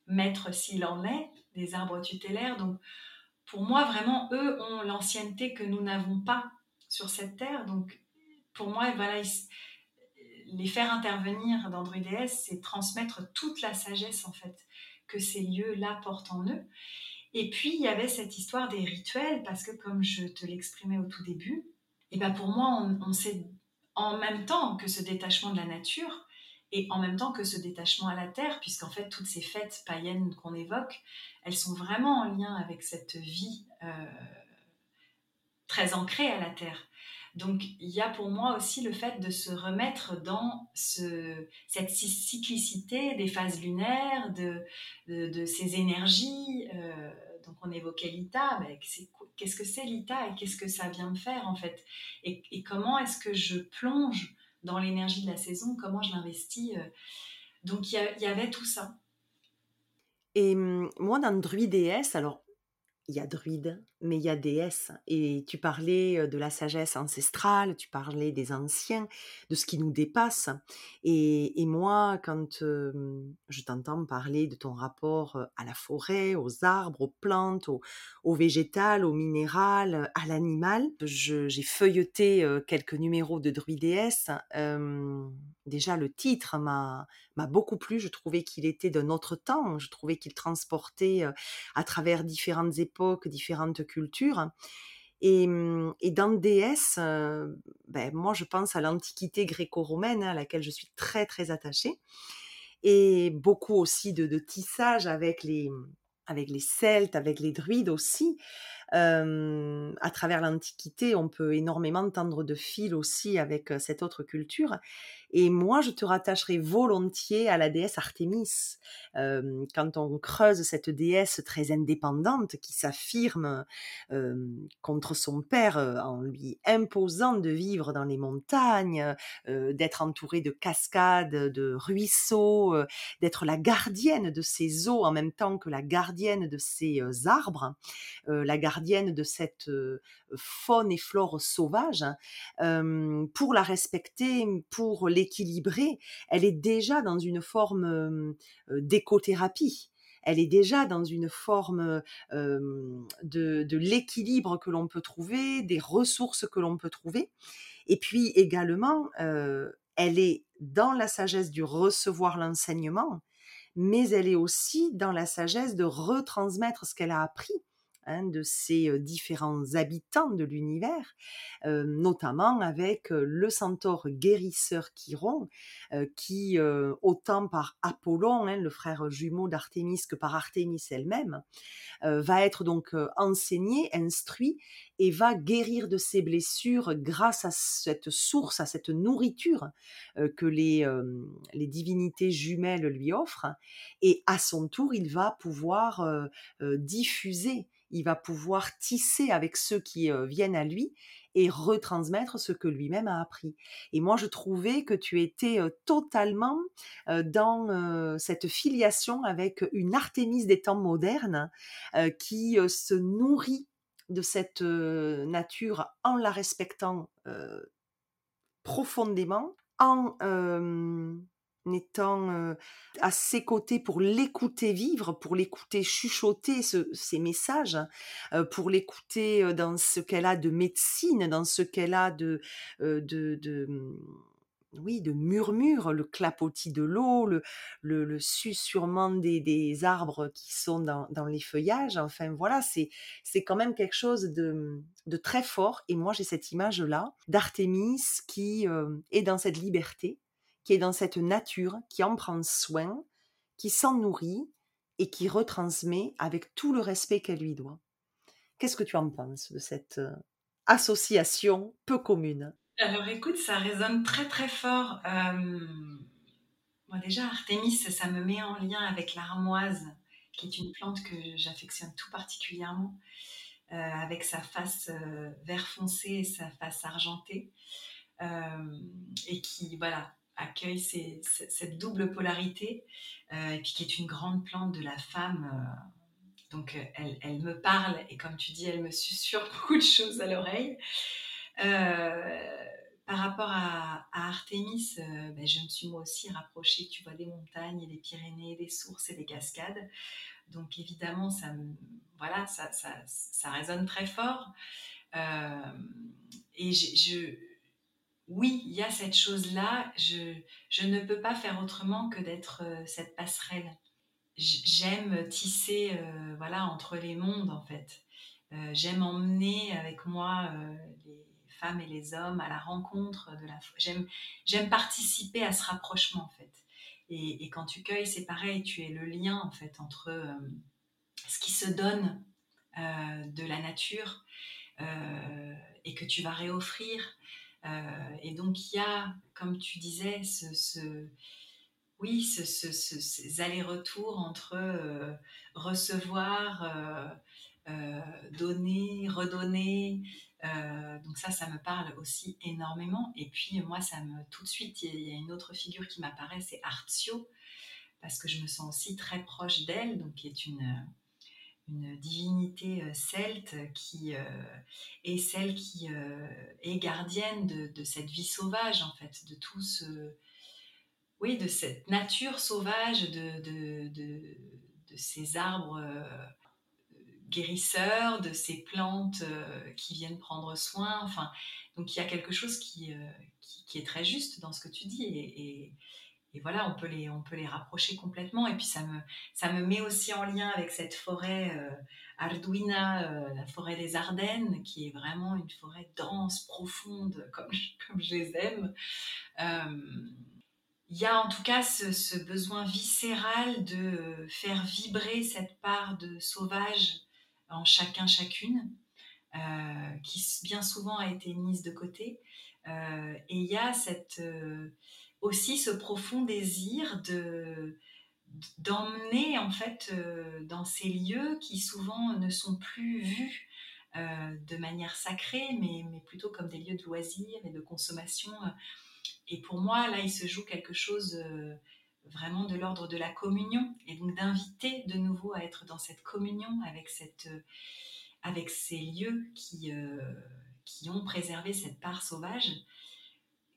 maîtres s'il en est, des arbres tutélaires. Donc, pour moi, vraiment, eux ont l'ancienneté que nous n'avons pas sur cette terre. Donc, pour moi, voilà, les faire intervenir dans Druides, c'est transmettre toute la sagesse, en fait, que ces lieux-là portent en eux. Et puis, il y avait cette histoire des rituels, parce que comme je te l'exprimais au tout début, et ben pour moi, on, on sait en même temps que ce détachement de la nature, et en même temps que ce détachement à la terre, puisqu'en fait, toutes ces fêtes païennes qu'on évoque, elles sont vraiment en lien avec cette vie euh, très ancrée à la terre. Donc, il y a pour moi aussi le fait de se remettre dans ce, cette cyclicité des phases lunaires, de, de, ces énergies. Euh, donc, on évoquait l'ITA. qu'est-ce que c'est l'ITA et qu'est-ce que ça vient me faire en fait? Et, comment est-ce que je plonge dans l'énergie de la saison, comment je l'investis. Euh? Donc il y, avait tout ça. Et hum, moi, dans Druides, alors il y a druide, mais il y a déesse. Et tu parlais de la sagesse ancestrale, tu parlais des anciens, de ce qui nous dépasse. Et, et moi, quand je t'entends parler de ton rapport à la forêt, aux arbres, aux plantes, au, au végétal, au à l'animal, j'ai feuilleté quelques numéros de druidéesse. Euh, déjà, le titre m'a beaucoup plu. Je trouvais qu'il était d'un autre temps. Je trouvais qu'il transportait à travers différentes époques différentes cultures. Et, mmh, et dans DS, euh, ben, moi je pense à l'antiquité gréco-romaine hein, à laquelle je suis très très attachée, et beaucoup aussi de, tissage avec les, avec les Celtes, avec les Druides aussi. À travers l'Antiquité, on peut énormément tendre de fil aussi avec euh, cette autre culture. Et moi, je te rattacherai volontiers à la déesse Artémis. Euh, quand on creuse cette déesse très indépendante qui s'affirme euh, contre son père euh, en lui imposant de vivre dans les montagnes, euh, d'être entourée de cascades, de ruisseaux, d'être la gardienne de ses eaux en même temps que la gardienne de ses arbres, la gardienne de cette faune et flore sauvage, pour la respecter, pour les équilibrée, elle est déjà dans une forme d'écothérapie elle est déjà dans une forme de, l'équilibre que l'on peut trouver, des ressources que l'on peut trouver. Et puis également, elle est dans la sagesse du recevoir l'enseignement, mais elle est aussi dans la sagesse de retransmettre ce qu'elle a appris Hein, de ces différents habitants de l'univers, notamment avec le centaure guérisseur Chiron, qui, autant par Apollon, hein, le frère jumeau d'Artémis, que par Artémis elle-même, va être donc enseigné, instruit et va guérir de ses blessures grâce à cette source, à cette nourriture que les, les divinités jumelles lui offrent. Et à son tour, il va pouvoir diffuser il va pouvoir tisser avec ceux qui viennent à lui et retransmettre ce que lui-même a appris. Et moi, je trouvais que tu étais totalement dans cette filiation avec une Artémis des temps modernes qui se nourrit de cette nature en la respectant profondément, en étant euh, à ses côtés pour l'écouter vivre, pour l'écouter chuchoter ces messages, euh, pour l'écouter euh, dans ce qu'elle a de médecine, dans ce qu'elle a de, de, de oui, de murmures, le clapotis de l'eau, le, le, le susurrement des, des, arbres qui sont dans, dans, les feuillages. Enfin, voilà, c'est, c'est quand même quelque chose de, de très fort. Et moi, j'ai cette image-là d'Artémis qui est dans cette liberté, qui est dans cette nature, qui en prend soin, qui s'en nourrit et qui retransmet avec tout le respect qu'elle lui doit. Qu'est-ce que tu en penses de cette euh, association peu commune? Alors écoute, ça résonne très très fort. Euh... déjà, Artémis, ça me met en lien avec l'armoise, qui est une plante que j'affectionne tout particulièrement, euh, avec sa face euh, vert foncé et sa face argentée. et qui, voilà, accueille cette double polarité, euh, et puis qui est une grande plante de la femme. Euh, donc euh, elle, elle, me parle, et comme tu dis, elle me susurre beaucoup de choses à l'oreille. par rapport à, Artémis, ben, je me suis moi aussi rapprochée, tu vois, des montagnes, des Pyrénées, des sources et des cascades. Donc évidemment, ça, voilà, ça, ça, ça résonne très fort. et je, oui, il y a cette chose-là. Je, ne peux pas faire autrement que d'être euh, cette passerelle. J'aime tisser euh, voilà, entre les mondes, en fait. Euh, j'aime emmener avec moi les femmes et les hommes à la rencontre de la j'aime participer à ce rapprochement en fait et, et, quand tu cueilles c'est pareil tu es le lien en fait entre ce qui se donne de la nature et que tu vas réoffrir et donc il y a, comme tu disais, ce, oui, ces allers-retours entre euh, recevoir, euh, donner, redonner. donc ça, ça me parle aussi énormément. Et puis moi, ça me tout de suite, il y, a une autre figure qui m'apparaît, c'est Artio, parce que je me sens aussi très proche d'elle, donc qui est une une divinité euh, celte qui euh, est celle qui euh, est gardienne de, cette vie sauvage, en fait, de tout ce. Oui, de cette nature sauvage, de, de, de ces arbres guérisseurs, de ces plantes qui viennent prendre soin. Enfin, donc il y a quelque chose qui, qui, est très juste dans ce que tu dis. et, voilà, on peut les, on peut les rapprocher complètement. Et puis ça me, ça me met aussi en lien avec cette forêt euh, Arduina, euh, la forêt des Ardennes, qui est vraiment une forêt dense, profonde, comme, comme je les aime. Euh, il y a en tout cas ce, ce, besoin viscéral de faire vibrer cette part de sauvage en chacun, chacune, qui bien souvent a été mise de côté. et il y a cette aussi ce profond désir de d'emmener en fait euh, dans ces lieux qui souvent ne sont plus vus euh, de manière sacrée, mais, mais, plutôt comme des lieux de loisirs et de consommation. Et pour moi, là, il se joue quelque chose euh, vraiment de l'ordre de la communion, et donc d'inviter de nouveau à être dans cette communion avec, cette, avec ces lieux qui, qui ont préservé cette part sauvage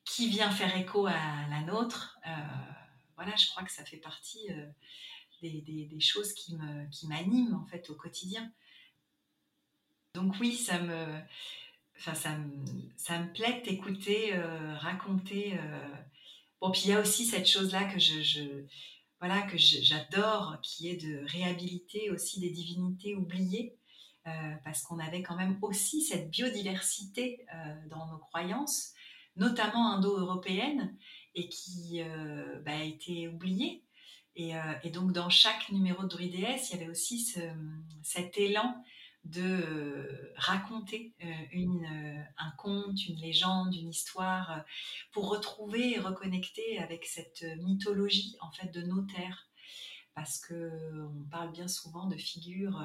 qui vient faire écho à la nôtre. Euh, voilà, je crois que ça fait partie euh, des, choses qui m'animent en fait au quotidien. Donc oui, ça me, enfin, ça me, ça me plaît d'écouter, euh, raconter. Bon, puis il y a aussi cette chose-là que je, voilà, que j'adore, qui est de réhabiliter aussi des divinités oubliées. parce qu'on avait quand même aussi cette biodiversité dans nos croyances, notamment indo-européenne, et qui euh, bah, a été oubliée. Euh, et, donc, dans chaque numéro de Druides, il y avait aussi cet élan de euh, raconter une, un conte, une légende, une histoire, pour retrouver et reconnecter avec cette mythologie en fait de nos terres parce que on parle bien souvent de figures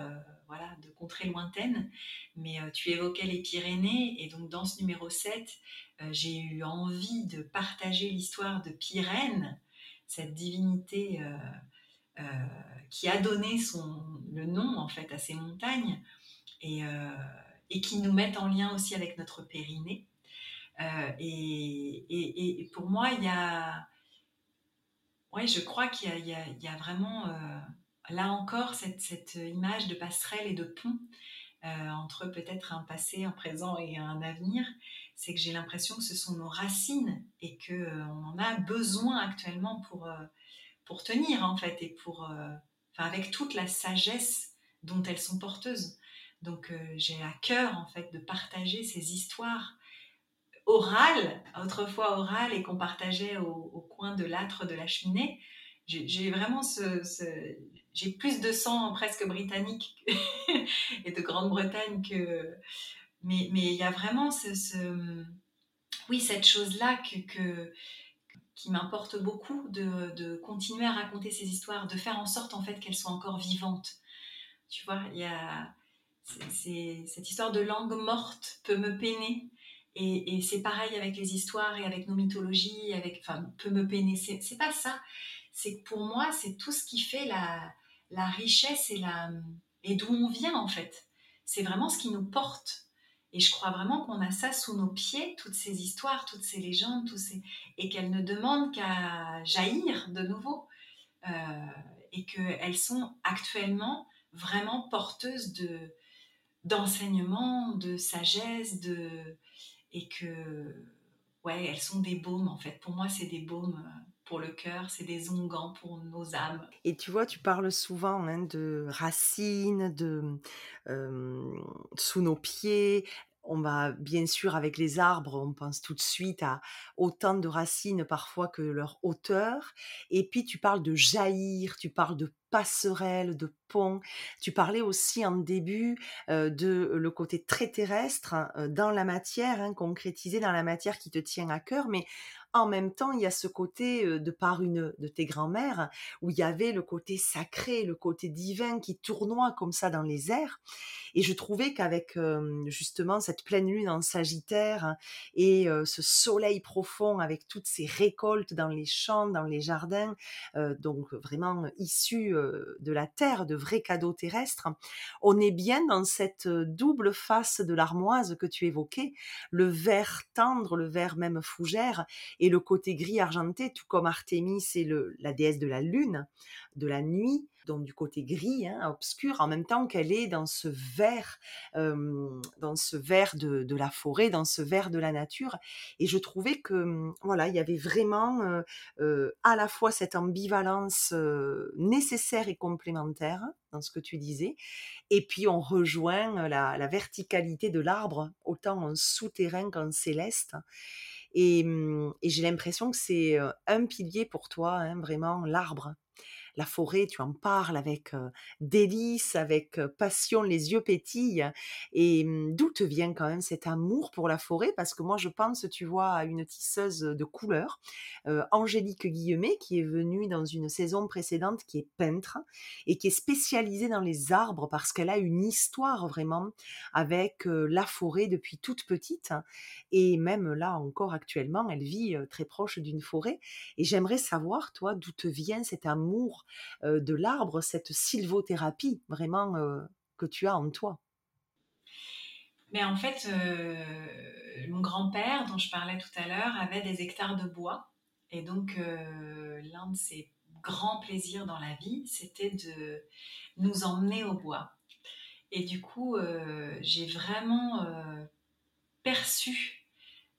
voilà, de contrées lointaines, mais tu évoquais les Pyrénées, et donc dans ce numéro 7, euh, j'ai eu envie de partager l'histoire de Pyrène, cette divinité qui a donné son, le nom en fait à ces montagnes, et, qui nous met en lien aussi avec notre Périnée. Et, pour moi, il y a ouais, je crois qu'il y, a vraiment, là encore, cette, image de passerelle et de pont entre peut-être un passé, un présent et un avenir. C'est que j'ai l'impression que ce sont nos racines et qu'on on en a besoin actuellement pour, pour tenir, en fait, et pour, enfin, avec toute la sagesse dont elles sont porteuses. Donc euh, j'ai à cœur en fait de partager ces histoires orales, autrefois orales et qu'on partageait au, coin de l'âtre de la cheminée. J'ai vraiment ce, j'ai plus de sang presque britannique et de Grande-Bretagne que mais il y a vraiment oui cette chose là que, que qui m'importe beaucoup de, continuer à raconter ces histoires, de faire en sorte en fait qu'elles soient encore vivantes. Tu vois, il y a cette histoire de langue morte peut me peiner. Et, c'est pareil avec les histoires et avec nos mythologies, avec, enfin, peut me peiner. C'est, c'est pas ça. C'est que pour moi, c'est tout ce qui fait la, richesse et, et d'où on vient, en fait. C'est vraiment ce qui nous porte. Et je crois vraiment qu'on a ça sous nos pieds, toutes ces histoires, toutes ces légendes, et qu'elles ne demandent qu'à jaillir de nouveau. Euh, et qu'elles sont actuellement vraiment porteuses de, d'enseignement, de sagesse, de et que ouais, elles sont des baumes en fait. Pour moi, c'est des baumes euh, le cœur, c'est des onguents pour nos âmes. Et tu vois, tu parles souvent hein, de racines, de euh, sous nos pieds. On va bien sûr avec les arbres, on pense tout de suite à autant de racines parfois que leur hauteur. Et puis tu parles de jaillir, tu parles de passerelle, de pont. Tu parlais aussi en début de le côté très terrestre hein, dans la matière, hein, concrétisé dans la matière qui te tient à cœur, mais en même temps, il y a ce côté de par une de tes grands-mères où il y avait le côté sacré, le côté divin qui tournoie comme ça dans les airs. Et je trouvais qu'avec justement cette pleine lune en Sagittaire et ce soleil profond avec toutes ces récoltes dans les champs, dans les jardins, donc vraiment issus de la terre, de vrais cadeaux terrestres, on est bien dans cette double face de l'armoise que tu évoquais, le vert tendre, le vert même fougère, et le côté gris argenté, tout comme Artémis c'est la déesse de la lune, de la nuit, donc du côté gris, hein, obscur, en même temps qu'elle est dans ce vert, dans ce vert de, la forêt, dans ce vert de la nature. Et je trouvais que voilà, il y avait vraiment à la fois cette ambivalence nécessaire et complémentaire dans ce que tu disais, et puis on rejoint la, verticalité de l'arbre, autant en souterrain qu'en céleste. Et, j'ai l'impression que c'est un pilier pour toi, hein, vraiment l'arbre la forêt, tu en parles avec délice, avec passion, les yeux pétillent. Et mmh, d'où te vient quand même cet amour pour la forêt? Parce que moi, je pense, tu vois, à une tisseuse de couleurs, Angélique Guillemet, qui est venue dans une saison précédente, qui est peintre et qui est spécialisée dans les arbres parce qu'elle a une histoire vraiment avec la forêt depuis toute petite. Et même là encore actuellement, elle vit très proche d'une forêt. Et j'aimerais savoir, toi, d'où te vient cet amour de l'arbre, cette sylvothérapie vraiment que tu as en toi? Mais en fait, mon grand-père, dont je parlais tout à l'heure, avait des hectares de bois. Et donc, l'un de ses grands plaisirs dans la vie, c'était de nous emmener au bois. Et du coup, j'ai vraiment perçu,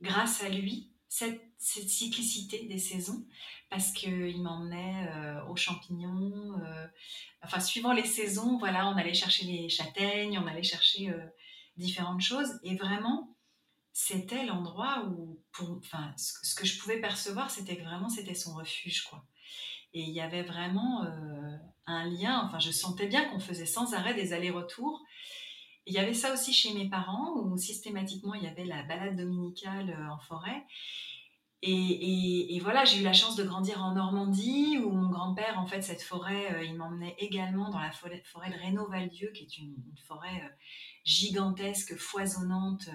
grâce à lui, cette, cyclicité des saisons parce qu'il m'emmenait euh, aux champignons. Euh, enfin, suivant les saisons, voilà, on allait chercher les châtaignes, on allait chercher euh, différentes choses. Et vraiment, c'était l'endroit où, enfin, ce, que je pouvais percevoir, c'était vraiment c'était son refuge, quoi. Et il y avait vraiment un lien. Enfin, je sentais bien qu'on faisait sans arrêt des allers-retours. Il y avait ça aussi chez mes parents, où systématiquement il y avait la balade dominicale en forêt. Et, voilà, j'ai eu la chance de grandir en Normandie, où mon grand-père, en fait, cette forêt, euh, il m'emmenait également dans la forêt, de Rénaud-Valdieu, qui est une, forêt euh, gigantesque, foisonnante,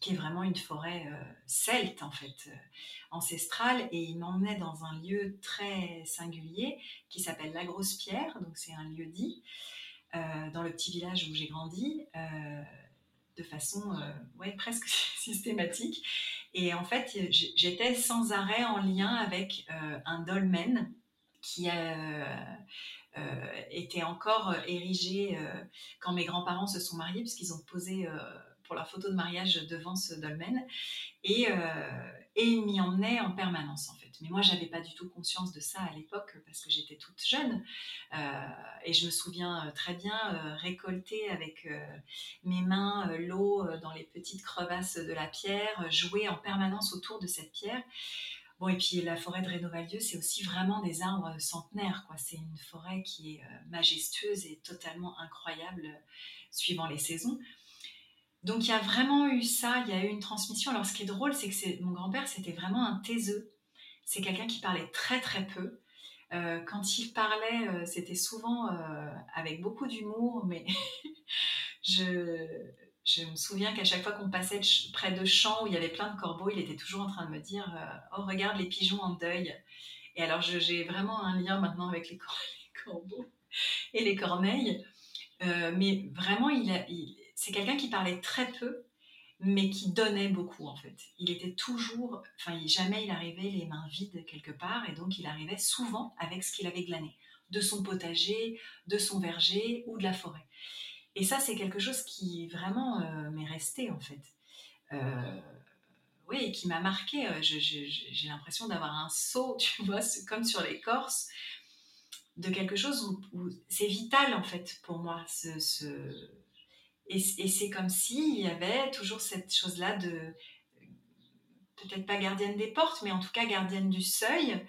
qui est vraiment une forêt celte, en fait, ancestrale. Et il m'emmenait dans un lieu très singulier qui s'appelle La Grosse Pierre, donc c'est un lieu dit. Euh, dans le petit village où j'ai grandi euh, de façon euh, ouais, presque systématique. Et en fait, j'étais sans arrêt en lien avec un dolmen qui était encore érigé quand mes grands-parents se sont mariés, puisqu'ils ont posé pour leur photo de mariage devant ce dolmen. Et, et il m'y emmenait en permanence en fait. Mais moi, j'avais pas du tout conscience de ça à l'époque parce que j'étais toute jeune. Euh, et je me souviens euh, très bien euh, récolter avec mes mains l'eau dans les petites crevasses de la pierre, jouer en permanence autour de cette pierre. Bon, et puis la forêt de Rénovalieu, c'est aussi vraiment des arbres centenaires. Quoi. C'est une forêt qui est majestueuse et totalement incroyable suivant les saisons. Donc il y a vraiment eu ça, il y a eu une transmission. Alors ce qui est drôle, c'est que mon grand-père, c'était vraiment un taiseux. C'est quelqu'un qui parlait très très peu. Euh, quand il parlait, euh, c'était souvent euh, avec beaucoup d'humour, mais je, je, me souviens qu'à chaque fois qu'on passait près de champs où il y avait plein de corbeaux, il était toujours en train de me dire Oh, regarde les pigeons en deuil. Et alors, j'ai vraiment un lien maintenant avec les, corbeaux et les corneilles. mais vraiment, il, c'est quelqu'un qui parlait très peu, mais qui donnait beaucoup en fait. Il était toujours, enfin jamais il arrivait les mains vides quelque part, et donc il arrivait souvent avec ce qu'il avait glané, de son potager, de son verger ou de la forêt. Et ça c'est quelque chose qui vraiment euh, m'est resté en fait. Euh, oui, et qui m'a marqué. Euh, j'ai l'impression d'avoir un saut, tu vois, comme sur l'écorce, de quelque chose où, c'est vital en fait pour moi, ce, ce et, c'est comme s'il y avait toujours cette chose-là de, peut-être pas gardienne des portes, mais en tout cas gardienne du seuil,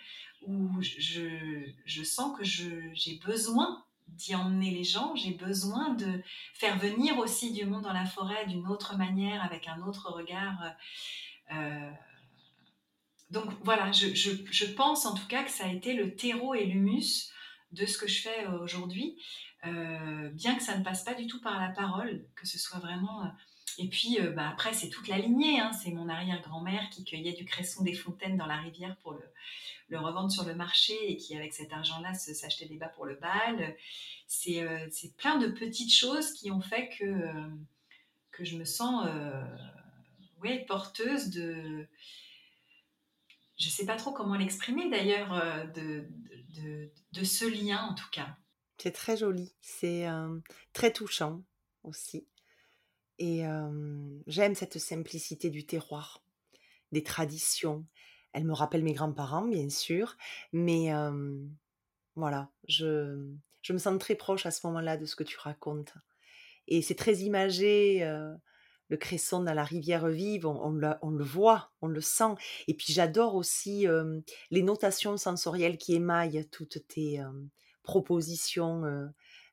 où je, je sens que j'ai besoin d'y emmener les gens, j'ai besoin de faire venir aussi du monde dans la forêt d'une autre manière, avec un autre regard. Euh, donc voilà, je, je, je, pense en tout cas que ça a été le terreau et l'humus de ce que je fais aujourd'hui. Euh, bien que ça ne passe pas du tout par la parole, que ce soit vraiment... Euh, et puis euh, bah, après, c'est toute la lignée. Hein. C'est mon arrière-grand-mère qui cueillait du cresson des fontaines dans la rivière pour le, revendre sur le marché et qui, avec cet argent-là, s'achetait des bas pour le bal. C'est plein de petites choses qui ont fait que, que je me sens ouais, porteuse de... Je ne sais pas trop comment l'exprimer d'ailleurs, de, de, ce lien en tout cas. C'est très joli, c'est très touchant aussi. Et j'aime cette simplicité du terroir, des traditions. Elle me rappelle mes grands-parents, bien sûr, mais voilà, je, me sens très proche à ce moment-là de ce que tu racontes. Et c'est très imagé, le cresson dans la rivière vive, on, le, voit, on le sent. Et puis j'adore aussi les notations sensorielles qui émaillent toutes tes, propositions euh,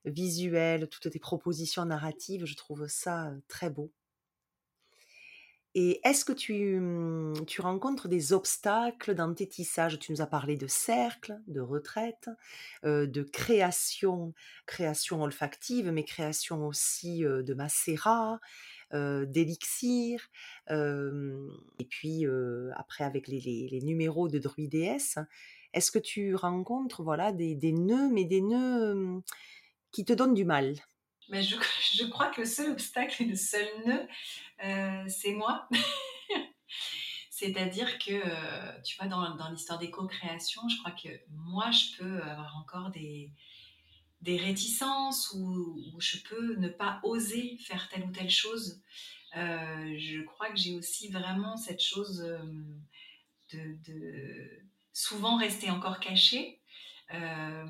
visuelles, toutes tes propositions narratives. Je trouve ça euh, très beau. Et est-ce que tu, mmh, tu, rencontres des obstacles dans tes tissages? Tu nous as parlé de cercle, de retraite, euh, de création, création olfactive, mais création aussi de macérat, d'élixir. et puis après avec les numéros de druidéesse, est-ce que tu rencontres voilà des, nœuds, mais des nœuds qui te donnent du mal? Mais je, crois que le seul obstacle et le seul nœud, c'est moi. C'est-à-dire que, tu vois, dans, l'histoire des co-créations, je crois que moi, je peux avoir encore des, réticences ou, je peux ne pas oser faire telle ou telle chose. je crois que j'ai aussi vraiment cette chose de souvent rester encore caché euh,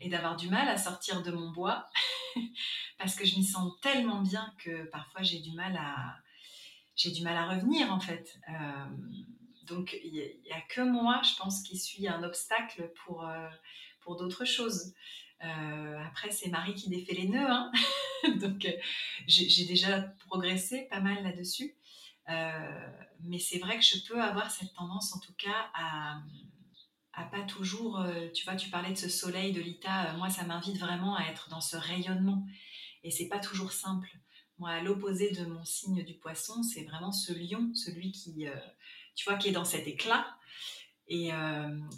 et d'avoir du mal à sortir de mon bois parce que je m'y sens tellement bien que parfois j'ai du mal à revenir en fait. Euh, donc il n'y a, que moi, je pense, qui suis un obstacle pour, euh, d'autres choses. après, c'est Marie qui défait les nœuds, hein. donc j'ai déjà progressé pas mal là-dessus. Mais c'est vrai que je peux avoir cette tendance, en tout cas, à, pas toujours, euh, tu vois, tu parlais de ce soleil de l'ITA, euh, moi ça m'invite vraiment à être dans ce rayonnement et c'est pas toujours simple. Moi, à l'opposé de mon signe du poisson, c'est vraiment ce lion, celui qui, euh, tu vois, qui est dans cet éclat. Et,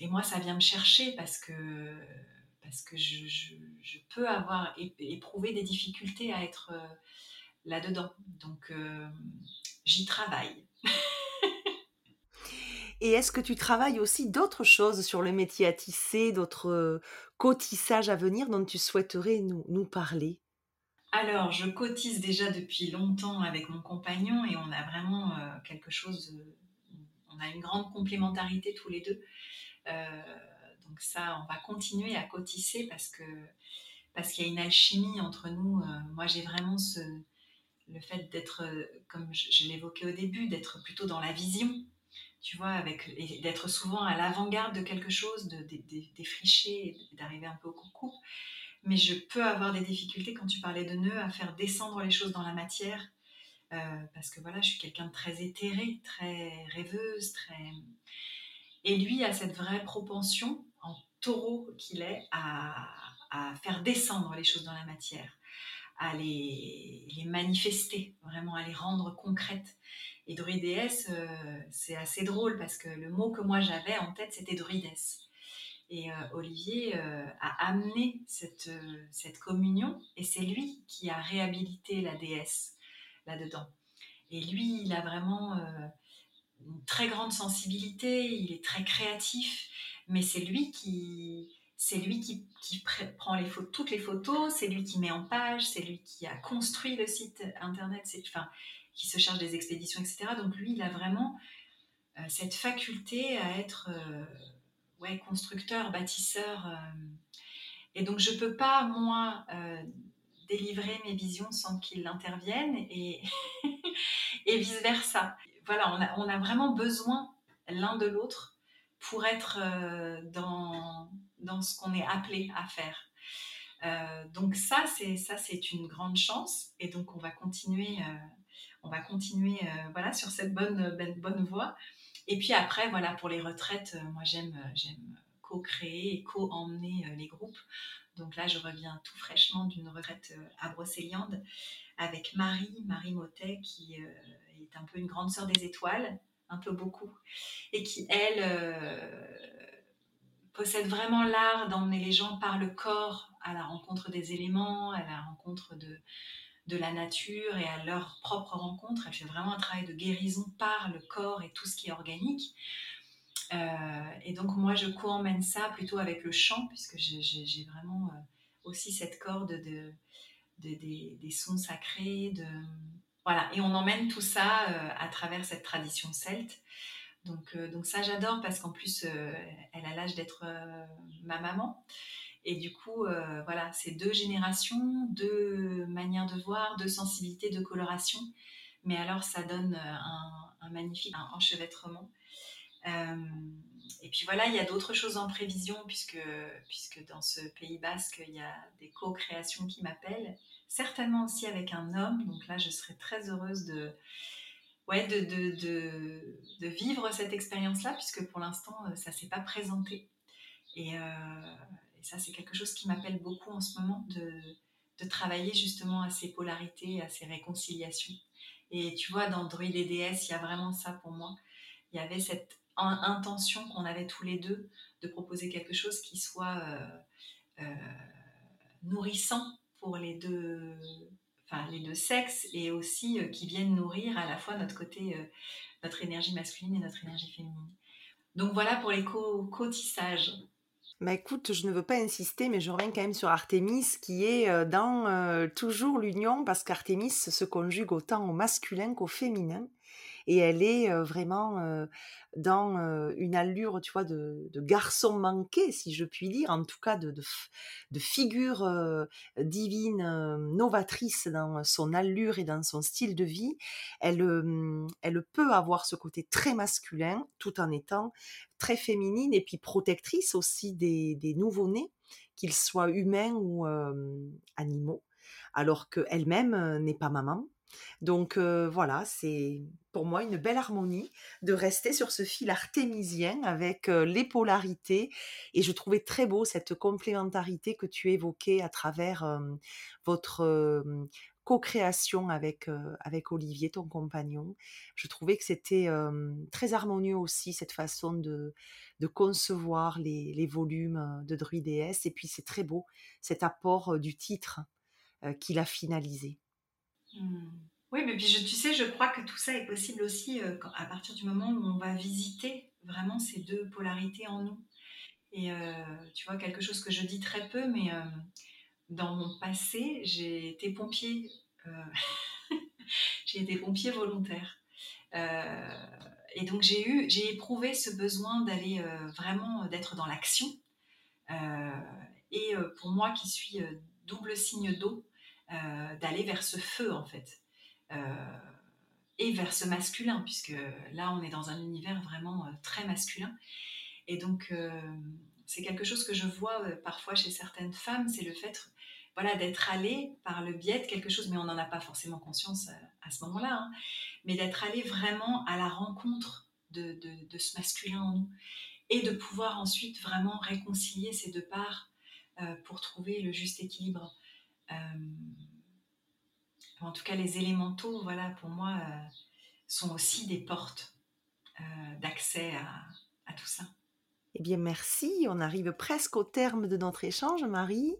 moi, ça vient me chercher parce que, parce que je, je, peux avoir éprouvé des difficultés à être là-dedans. Donc, j'y travaille. Et est-ce que tu travailles aussi d'autres choses sur le métier à tisser, d'autres cotissages à venir dont tu souhaiterais nous, nous parler? Alors, je cotise déjà depuis longtemps avec mon compagnon et on a vraiment quelque chose, on a une grande complémentarité tous les deux. donc ça, on va continuer à cotiser parce que parce qu'il y a une alchimie entre nous. moi, j'ai vraiment ce, le fait d'être, comme je, l'évoquais au début, d'être plutôt dans la vision, tu vois, avec d'être souvent à l'avant-garde de quelque chose, de, défricher, d'arriver un peu au coucou. Mais je peux avoir des difficultés quand tu parlais de nœuds à faire descendre les choses dans la matière, euh, parce que voilà, je suis quelqu'un de très éthéré, très rêveuse, très et lui a cette vraie propension en taureau qu'il est à faire descendre les choses dans la matière à les, les, manifester, vraiment à les rendre concrètes. Et druidesse, euh, c'est assez drôle parce que le mot que moi j'avais en tête, c'était druidesse. Et euh, Olivier euh, a amené cette, cette communion et c'est lui qui a réhabilité la déesse là-dedans. Et lui, il a vraiment une très grande sensibilité, il est très créatif, mais c'est lui qui, c'est lui qui, prend toutes les photos, c'est lui qui met en page, c'est lui qui a construit le site internet, enfin, qui se charge des expéditions, etc. Donc lui, il a vraiment euh, cette faculté à être euh, ouais, constructeur, bâtisseur. Euh. et donc je ne peux pas, moi, délivrer mes visions sans qu'il intervienne et, vice-versa. Voilà, on a vraiment besoin l'un de l'autre pour être dans dans ce qu'on est appelé à faire. Euh, donc ça, c'est ça, c'est une grande chance, et donc on va continuer, euh, on va continuer, euh, voilà, sur cette bonne, bonne, bonne voie. Et puis après, voilà, pour les retraites, moi j'aime, j'aime co-créer et co-emmener les groupes. Donc là, je reviens tout fraîchement d'une retraite à Brocéliande avec Marie, Marie Motet, qui est un peu une grande sœur des étoiles, un peu beaucoup, et qui elle possède vraiment l'art d'emmener les gens par le corps à la rencontre des éléments, à la rencontre de, la nature et à leur propre rencontre. Elle fait vraiment un travail de guérison par le corps et tout ce qui est organique. Euh, et donc moi, je co-emmène ça plutôt avec le chant, puisque j'ai vraiment euh, aussi cette corde de, des, sons sacrés. Voilà. Et on emmène tout ça euh, à travers cette tradition celte. Donc, euh, donc ça, j'adore parce qu'en plus, euh, elle a l'âge d'être euh, ma maman. Et du coup, voilà, c'est deux générations, deux manières de voir, deux sensibilités, deux colorations. Mais alors, ça donne un, magnifique enchevêtrement. et puis voilà, il y a d'autres choses en prévision, puisque, puisque dans ce Pays basque, il y a des co-créations qui m'appellent, certainement aussi avec un homme. Donc là, je serais très heureuse de, ouais, de, de, de, vivre cette expérience-là, puisque pour l'instant, euh, ça ne s'est pas présenté. Et, euh, et ça, c'est quelque chose qui m'appelle beaucoup en ce moment, de, de travailler justement à ces polarités, à ces réconciliations. Et tu vois, dans Druid et DS, il y a vraiment ça pour moi. Il y avait cette intention qu'on avait tous les deux de proposer quelque chose qui soit euh, nourrissant pour les deux, les deux sexes et aussi euh, qui viennent nourrir à la fois notre côté, euh, notre énergie masculine et notre énergie féminine. Donc voilà pour les cotissages. Bah écoute, je ne veux pas insister, mais je reviens quand même sur Artémis qui est euh, dans toujours l'union parce qu'Artémis se conjugue autant au masculin qu'au féminin et elle est vraiment dans une allure, tu vois, de, garçon manqué, si je puis dire, en tout cas de, figure divine, novatrice dans son allure et dans son style de vie. Elle, elle peut avoir ce côté très masculin tout en étant très féminine et puis protectrice aussi des, des nouveau-nés, qu'ils soient humains ou animaux, alors qu'elle-même n'est pas maman donc voilà, c'est pour moi une belle harmonie de rester sur ce fil artémisien avec les polarités. Et je trouvais très beau cette complémentarité que tu évoquais à travers votre co-création avec, avec Olivier, ton compagnon. Je trouvais que c'était très harmonieux aussi, cette façon de, de concevoir les, les volumes de Druides. Et puis c'est très beau, cet apport du titre qu'il a finalisé. Oui, mais puis je, tu sais, je crois que tout ça est possible aussi à partir du moment où on va visiter vraiment ces deux polarités en nous. Et tu vois, quelque chose que je dis très peu, mais dans mon passé, j'ai été pompier. j'ai été pompier volontaire. et donc j'ai eu, j'ai éprouvé ce besoin d'aller vraiment d'être dans l'action. et pour moi qui suis double signe d'eau, d'aller vers ce feu en fait. et vers ce masculin, puisque là on est dans un univers vraiment très masculin. Et donc c'est quelque chose que je vois parfois chez certaines femmes, c'est le fait voilà, d'être allé par le biais de quelque chose, mais on n'en a pas forcément conscience à, ce moment-là, hein, mais d'être allé vraiment à la rencontre de, ce masculin en nous et de pouvoir ensuite vraiment réconcilier ces deux parts pour trouver le juste équilibre. Euh, en tout cas, les élémentaux, voilà, pour moi, euh, sont aussi des portes euh, d'accès à, tout ça. Eh bien, merci. On arrive presque au terme de notre échange, Marie.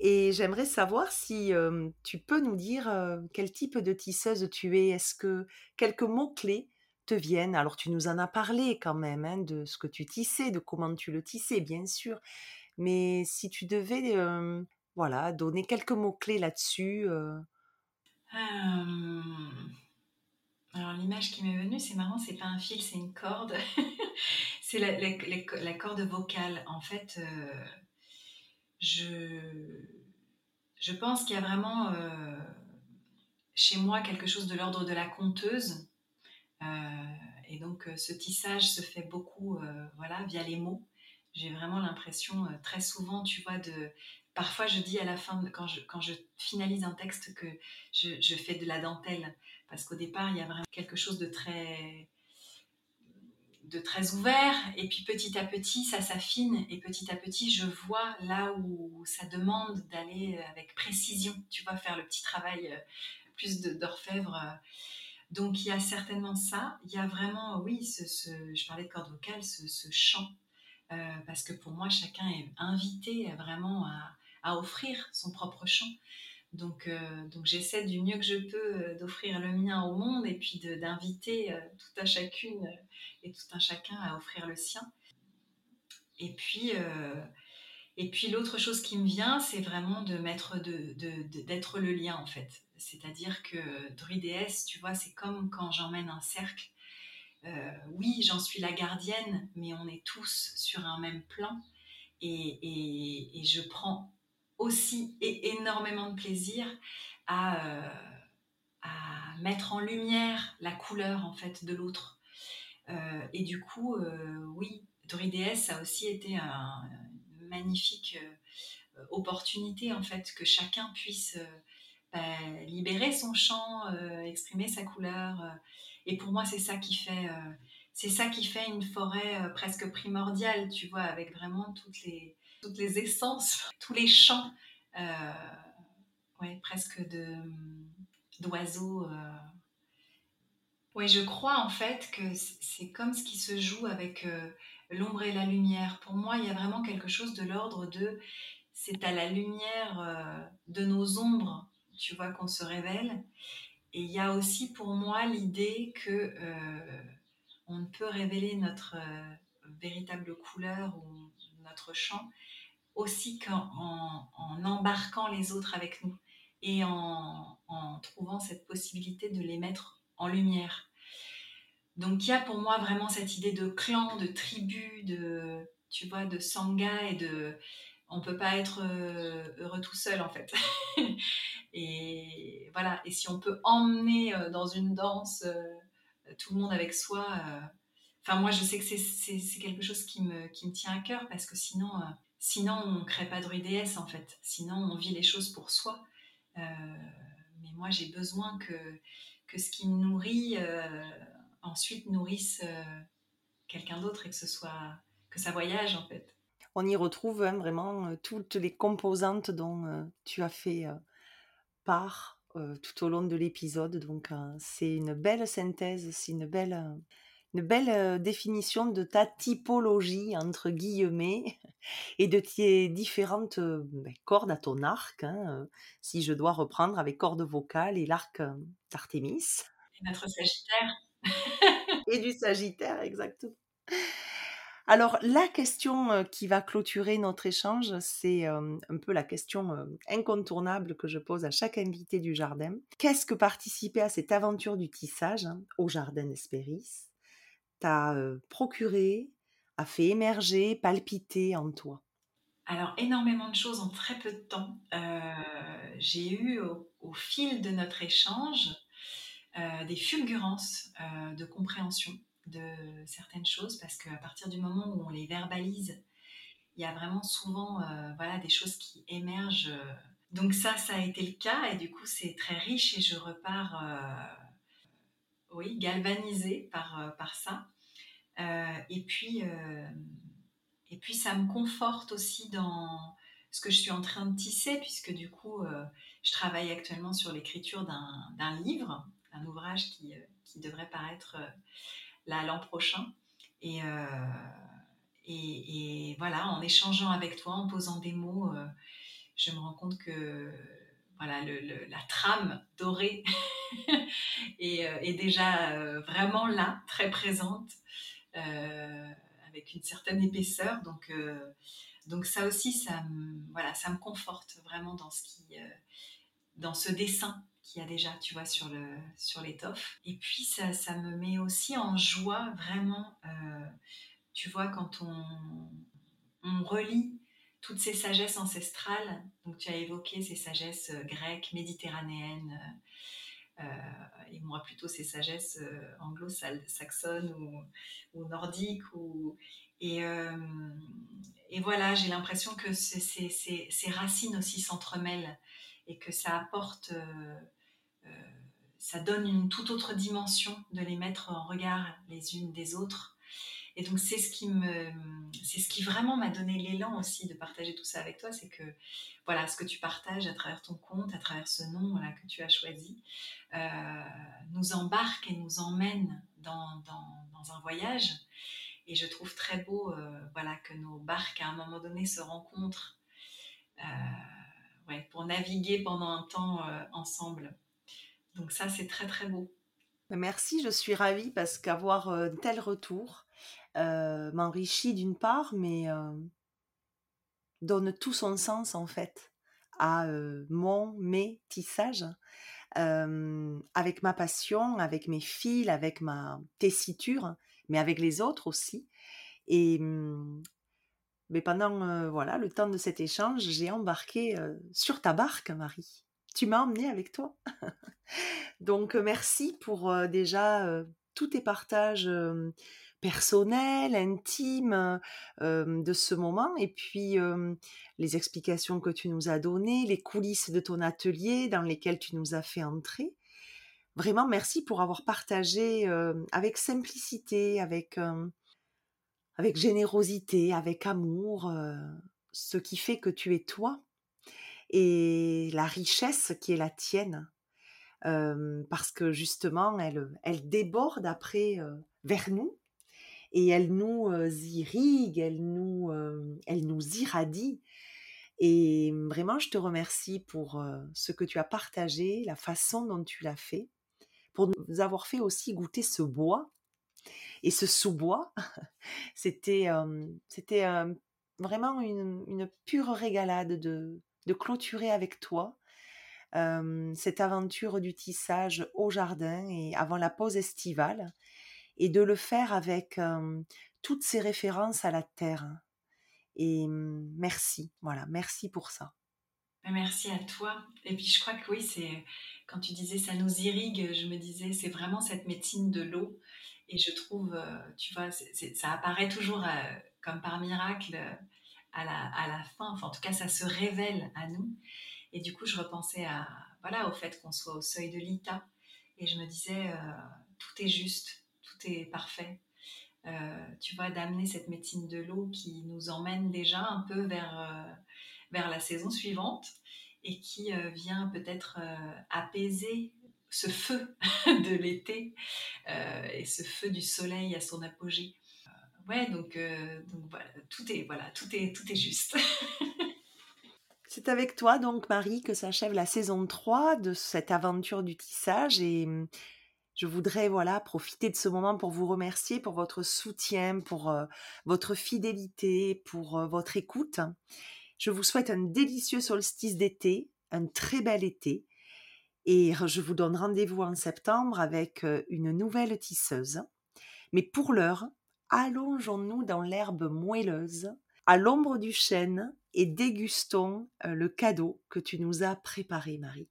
Et j'aimerais savoir si tu peux nous dire quel type de tisseuse tu es. Est-ce que quelques mots-clés te viennent? Alors, tu nous en as parlé quand même hein, de ce que tu tissais, de comment tu le tissais, bien sûr. Mais si tu devais voilà, donner quelques mots-clés là-dessus. Alors l'image qui m'est venue, c'est marrant, c'est pas un fil, c'est une corde. c'est la, corde vocale. En fait, je, je pense qu'il y a vraiment chez moi quelque chose de l'ordre de la conteuse. et donc ce tissage se fait beaucoup voilà, via les mots j'ai vraiment l'impression euh, très souvent, tu vois, de... Parfois, je dis à la fin, quand, je, finalise un texte, que je, fais de la dentelle. Parce qu'au départ, il y a vraiment quelque chose de très, de très ouvert. Et puis petit à petit, ça s'affine. Et petit à petit, je vois là où ça demande d'aller avec précision, tu vois, faire le petit travail euh, plus d'orfèvre. Donc il y a certainement ça. Il y a vraiment, oui, ce, je parlais de corde vocale, ce, ce chant euh, parce que pour moi, chacun est invité vraiment à, offrir son propre chant. Donc, euh, donc j'essaie du mieux que je peux euh, d'offrir le mien au monde et puis d'inviter tout à chacune et tout un chacun à offrir le sien. Et puis, et puis l'autre chose qui me vient, c'est vraiment de mettre d'être le lien en fait. C'est-à-dire que druidéesse, tu vois, c'est comme quand j'emmène un cercle euh, oui, j'en suis la gardienne, mais on est tous sur un même plan. Et, je prends aussi énormément de plaisir euh, à, mettre en lumière la couleur en fait de l'autre. Euh, et du coup, oui, Dorides, ça a aussi été un, une magnifique opportunité en fait que chacun puisse bah, libérer son chant, exprimer sa couleur et pour moi, c'est ça qui fait, euh, c'est ça qui fait une forêt euh, presque primordiale, tu vois, avec vraiment toutes les, toutes les essences, tous les chants, euh, ouais, presque de d'oiseaux. Oui, je crois en fait que c'est comme ce qui se joue avec l'ombre et la lumière. Pour moi, il y a vraiment quelque chose de l'ordre de c'est à la lumière de nos ombres, tu vois, qu'on se révèle. Et il y a aussi pour moi l'idée que euh, on ne peut révéler notre euh, véritable couleur ou notre chant aussi qu'en en, embarquant les autres avec nous et en, en, trouvant cette possibilité de les mettre en lumière. Donc il y a pour moi vraiment cette idée de clan, de tribu, de tu vois, de sangha et de on peut pas être euh, heureux tout seul en fait. et voilà, et si on peut emmener euh, dans une danse euh, tout le monde avec soi, enfin moi je sais que c'est quelque chose qui me, qui me tient à cœur parce que sinon, sinon on ne crée pas de déesse en fait, sinon on vit les choses pour soi. mais moi j'ai besoin que, que ce qui me nourrit ensuite nourrisse quelqu'un d'autre et que que ça voyage en fait on y retrouve hein, vraiment toutes les composantes dont tu as fait part tout au long de l'épisode. Donc c'est une belle synthèse, c'est une belle, une belle définition de ta typologie entre guillemets. et de tes différentes ben, cordes à ton arc, hein, si je dois reprendre avec cordes vocales et l'arc d'Artémis. Et notre Sagittaire. et du Sagittaire, exactement. Alors, la question qui va clôturer notre échange, c'est un peu la question incontournable que je pose à chaque invité du jardin. Qu'est-ce que participer à cette aventure du tissage hein, au jardin d'Espéris t'a procuré, a fait émerger, palpiter en toi? Alors, énormément de choses en très peu de temps. J'ai eu au, fil de notre échange des fulgurances de compréhension de certaines choses parce qu'à partir du moment où on les verbalise, il y a vraiment souvent euh, voilà, des choses qui émergent. Donc ça, ça a été le cas et du coup c'est très riche et je repars euh, oui, galvanisée par, euh, par ça. Et, puis, et puis ça me conforte aussi dans ce que je suis en train de tisser puisque du coup je travaille actuellement sur l'écriture d'un livre, un ouvrage qui, devrait paraître l'an prochain. Euh, et, voilà, en échangeant avec toi, en posant des mots, euh, je me rends compte que voilà, la trame dorée euh, est, déjà vraiment là, très présente, avec une certaine épaisseur. Donc, donc ça aussi, ça me, voilà, ça me conforte vraiment dans ce qui, dans ce dessin qu'il y a déjà, tu vois, sur le sur l'étoffe. Et puis ça, ça me met aussi en joie vraiment, euh, tu vois, quand on, on relit toutes ces sagesses ancestrales. Donc tu as évoqué ces sagesses euh, grecques, méditerranéennes. Euh, et moi plutôt ces sagesses anglo-saxonnes ou, ou, nordiques. Ou, et, et voilà, j'ai l'impression que ces, ces, racines aussi s'entremêlent et que ça apporte euh, ça donne une toute autre dimension de les mettre en regard les unes des autres. Et donc c'est ce qui me, c'est ce qui vraiment m'a donné l'élan aussi de partager tout ça avec toi, c'est que voilà ce que tu partages à travers ton compte, à travers ce nom là que tu as choisi, euh, nous embarque et nous emmène dans, dans, un voyage. Et je trouve très beau, euh, voilà, que nos barques à un moment donné se rencontrent, ouais, pour naviguer pendant un temps ensemble. Donc ça, c'est très très beau. Merci, je suis ravie parce qu'avoir un tel retour euh, m'enrichit d'une part, mais donne tout son sens en fait à mon, mes tissages, avec ma passion, avec mes fils, avec ma tessiture, mais avec les autres aussi. Et mmh, mais pendant voilà le temps de cet échange, j'ai embarqué sur ta barque, Marie tu m'as emmené avec toi. Donc merci pour déjà tous tes partages personnels, intimes de ce moment et puis les explications que tu nous as données, les coulisses de ton atelier dans lesquelles tu nous as fait entrer. Vraiment merci pour avoir partagé avec simplicité, avec, avec générosité, avec amour, ce qui fait que tu es toi et la richesse qui est la tienne. parce que justement, elle, elle déborde après vers nous et elle nous irrigue, elle nous, elle nous irradie. Et vraiment, je te remercie pour ce que tu as partagé, la façon dont tu l'as fait, pour nous avoir fait aussi goûter ce bois et ce sous-bois. C'était, vraiment une, pure régalade de, de clôturer avec toi cette aventure du tissage au jardin et avant la pause estivale, et de le faire avec toutes ces références à la terre. Et merci, voilà, merci pour ça. Bah, merci à toi. Et puis je crois que oui, c'est quand tu disais ça nous irrigue, je me disais c'est vraiment cette médecine de l'eau. Et je trouve, tu vois, ça apparaît toujours comme par miracle à la, à la fin. Enfin, en tout cas, ça se révèle à nous. Et du coup, je repensais à, voilà, au fait qu'on soit au seuil de l'ITA. Et je me disais, tout est juste, est parfait. Euh, tu vois, d'amener cette médecine de l'eau qui nous emmène déjà un peu vers, euh, vers la saison suivante et qui vient peut-être apaiser ce feu de l'été et ce feu du soleil à son apogée ouais, donc, donc voilà, tout est, voilà, tout est, tout est juste. C'est avec toi donc Marie que s'achève la saison 3 de cette aventure du tissage et je voudrais voilà profiter de ce moment pour vous remercier pour votre soutien, pour votre fidélité, pour votre écoute. Je vous souhaite un délicieux solstice d'été, un très bel été et je vous donne rendez-vous en septembre avec une nouvelle tisseuse. Mais pour l'heure, allongeons-nous dans l'herbe moelleuse à l'ombre du chêne et dégustons le cadeau que tu nous as préparé, Marie.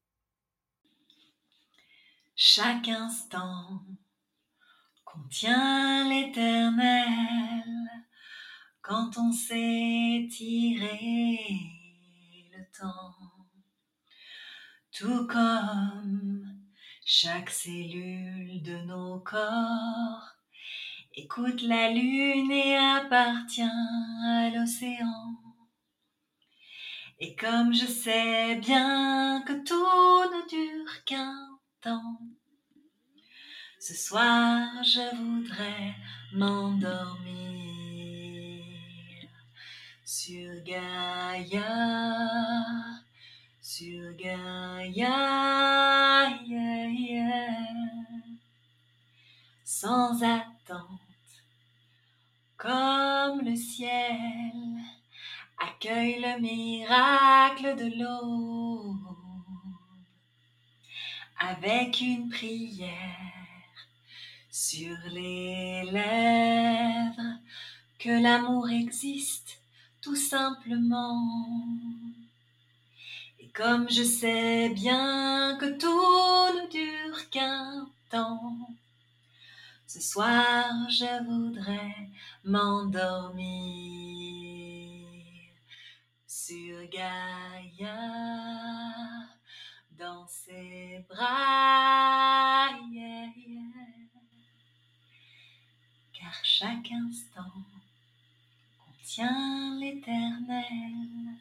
Chaque instant contient l'éternel quand on sait tirer le temps. Tout comme chaque cellule de nos corps écoute la lune et appartient à l'océan. Et comme je sais bien que tout ne dure qu'un ce soir je voudrais m'endormir sur Gaïa, sur Gaïa, sans attendre comme le ciel accueille le miracle de l'eau avec une prière sur les lèvres que l'amour existe tout simplement. Et comme je sais bien que tout ne dure qu'un temps, ce soir, je voudrais m'endormir sur Gaïa dans ses bras. Car chaque instant contient l'éternel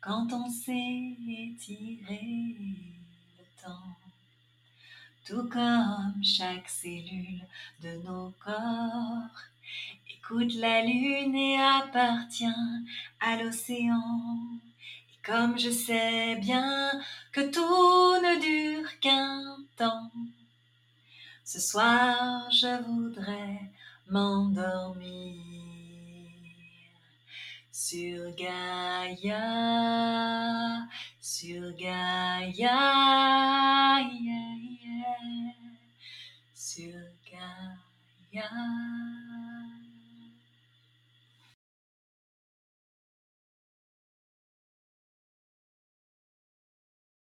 quand on sait étirer le temps tout comme chaque cellule de nos corps écoute la lune et appartient à l'océan. Comme je sais bien que tout ne dure qu'un temps, ce soir je voudrais m'endormir sur Gaïa, sur Gaïa. Sur Gaïa.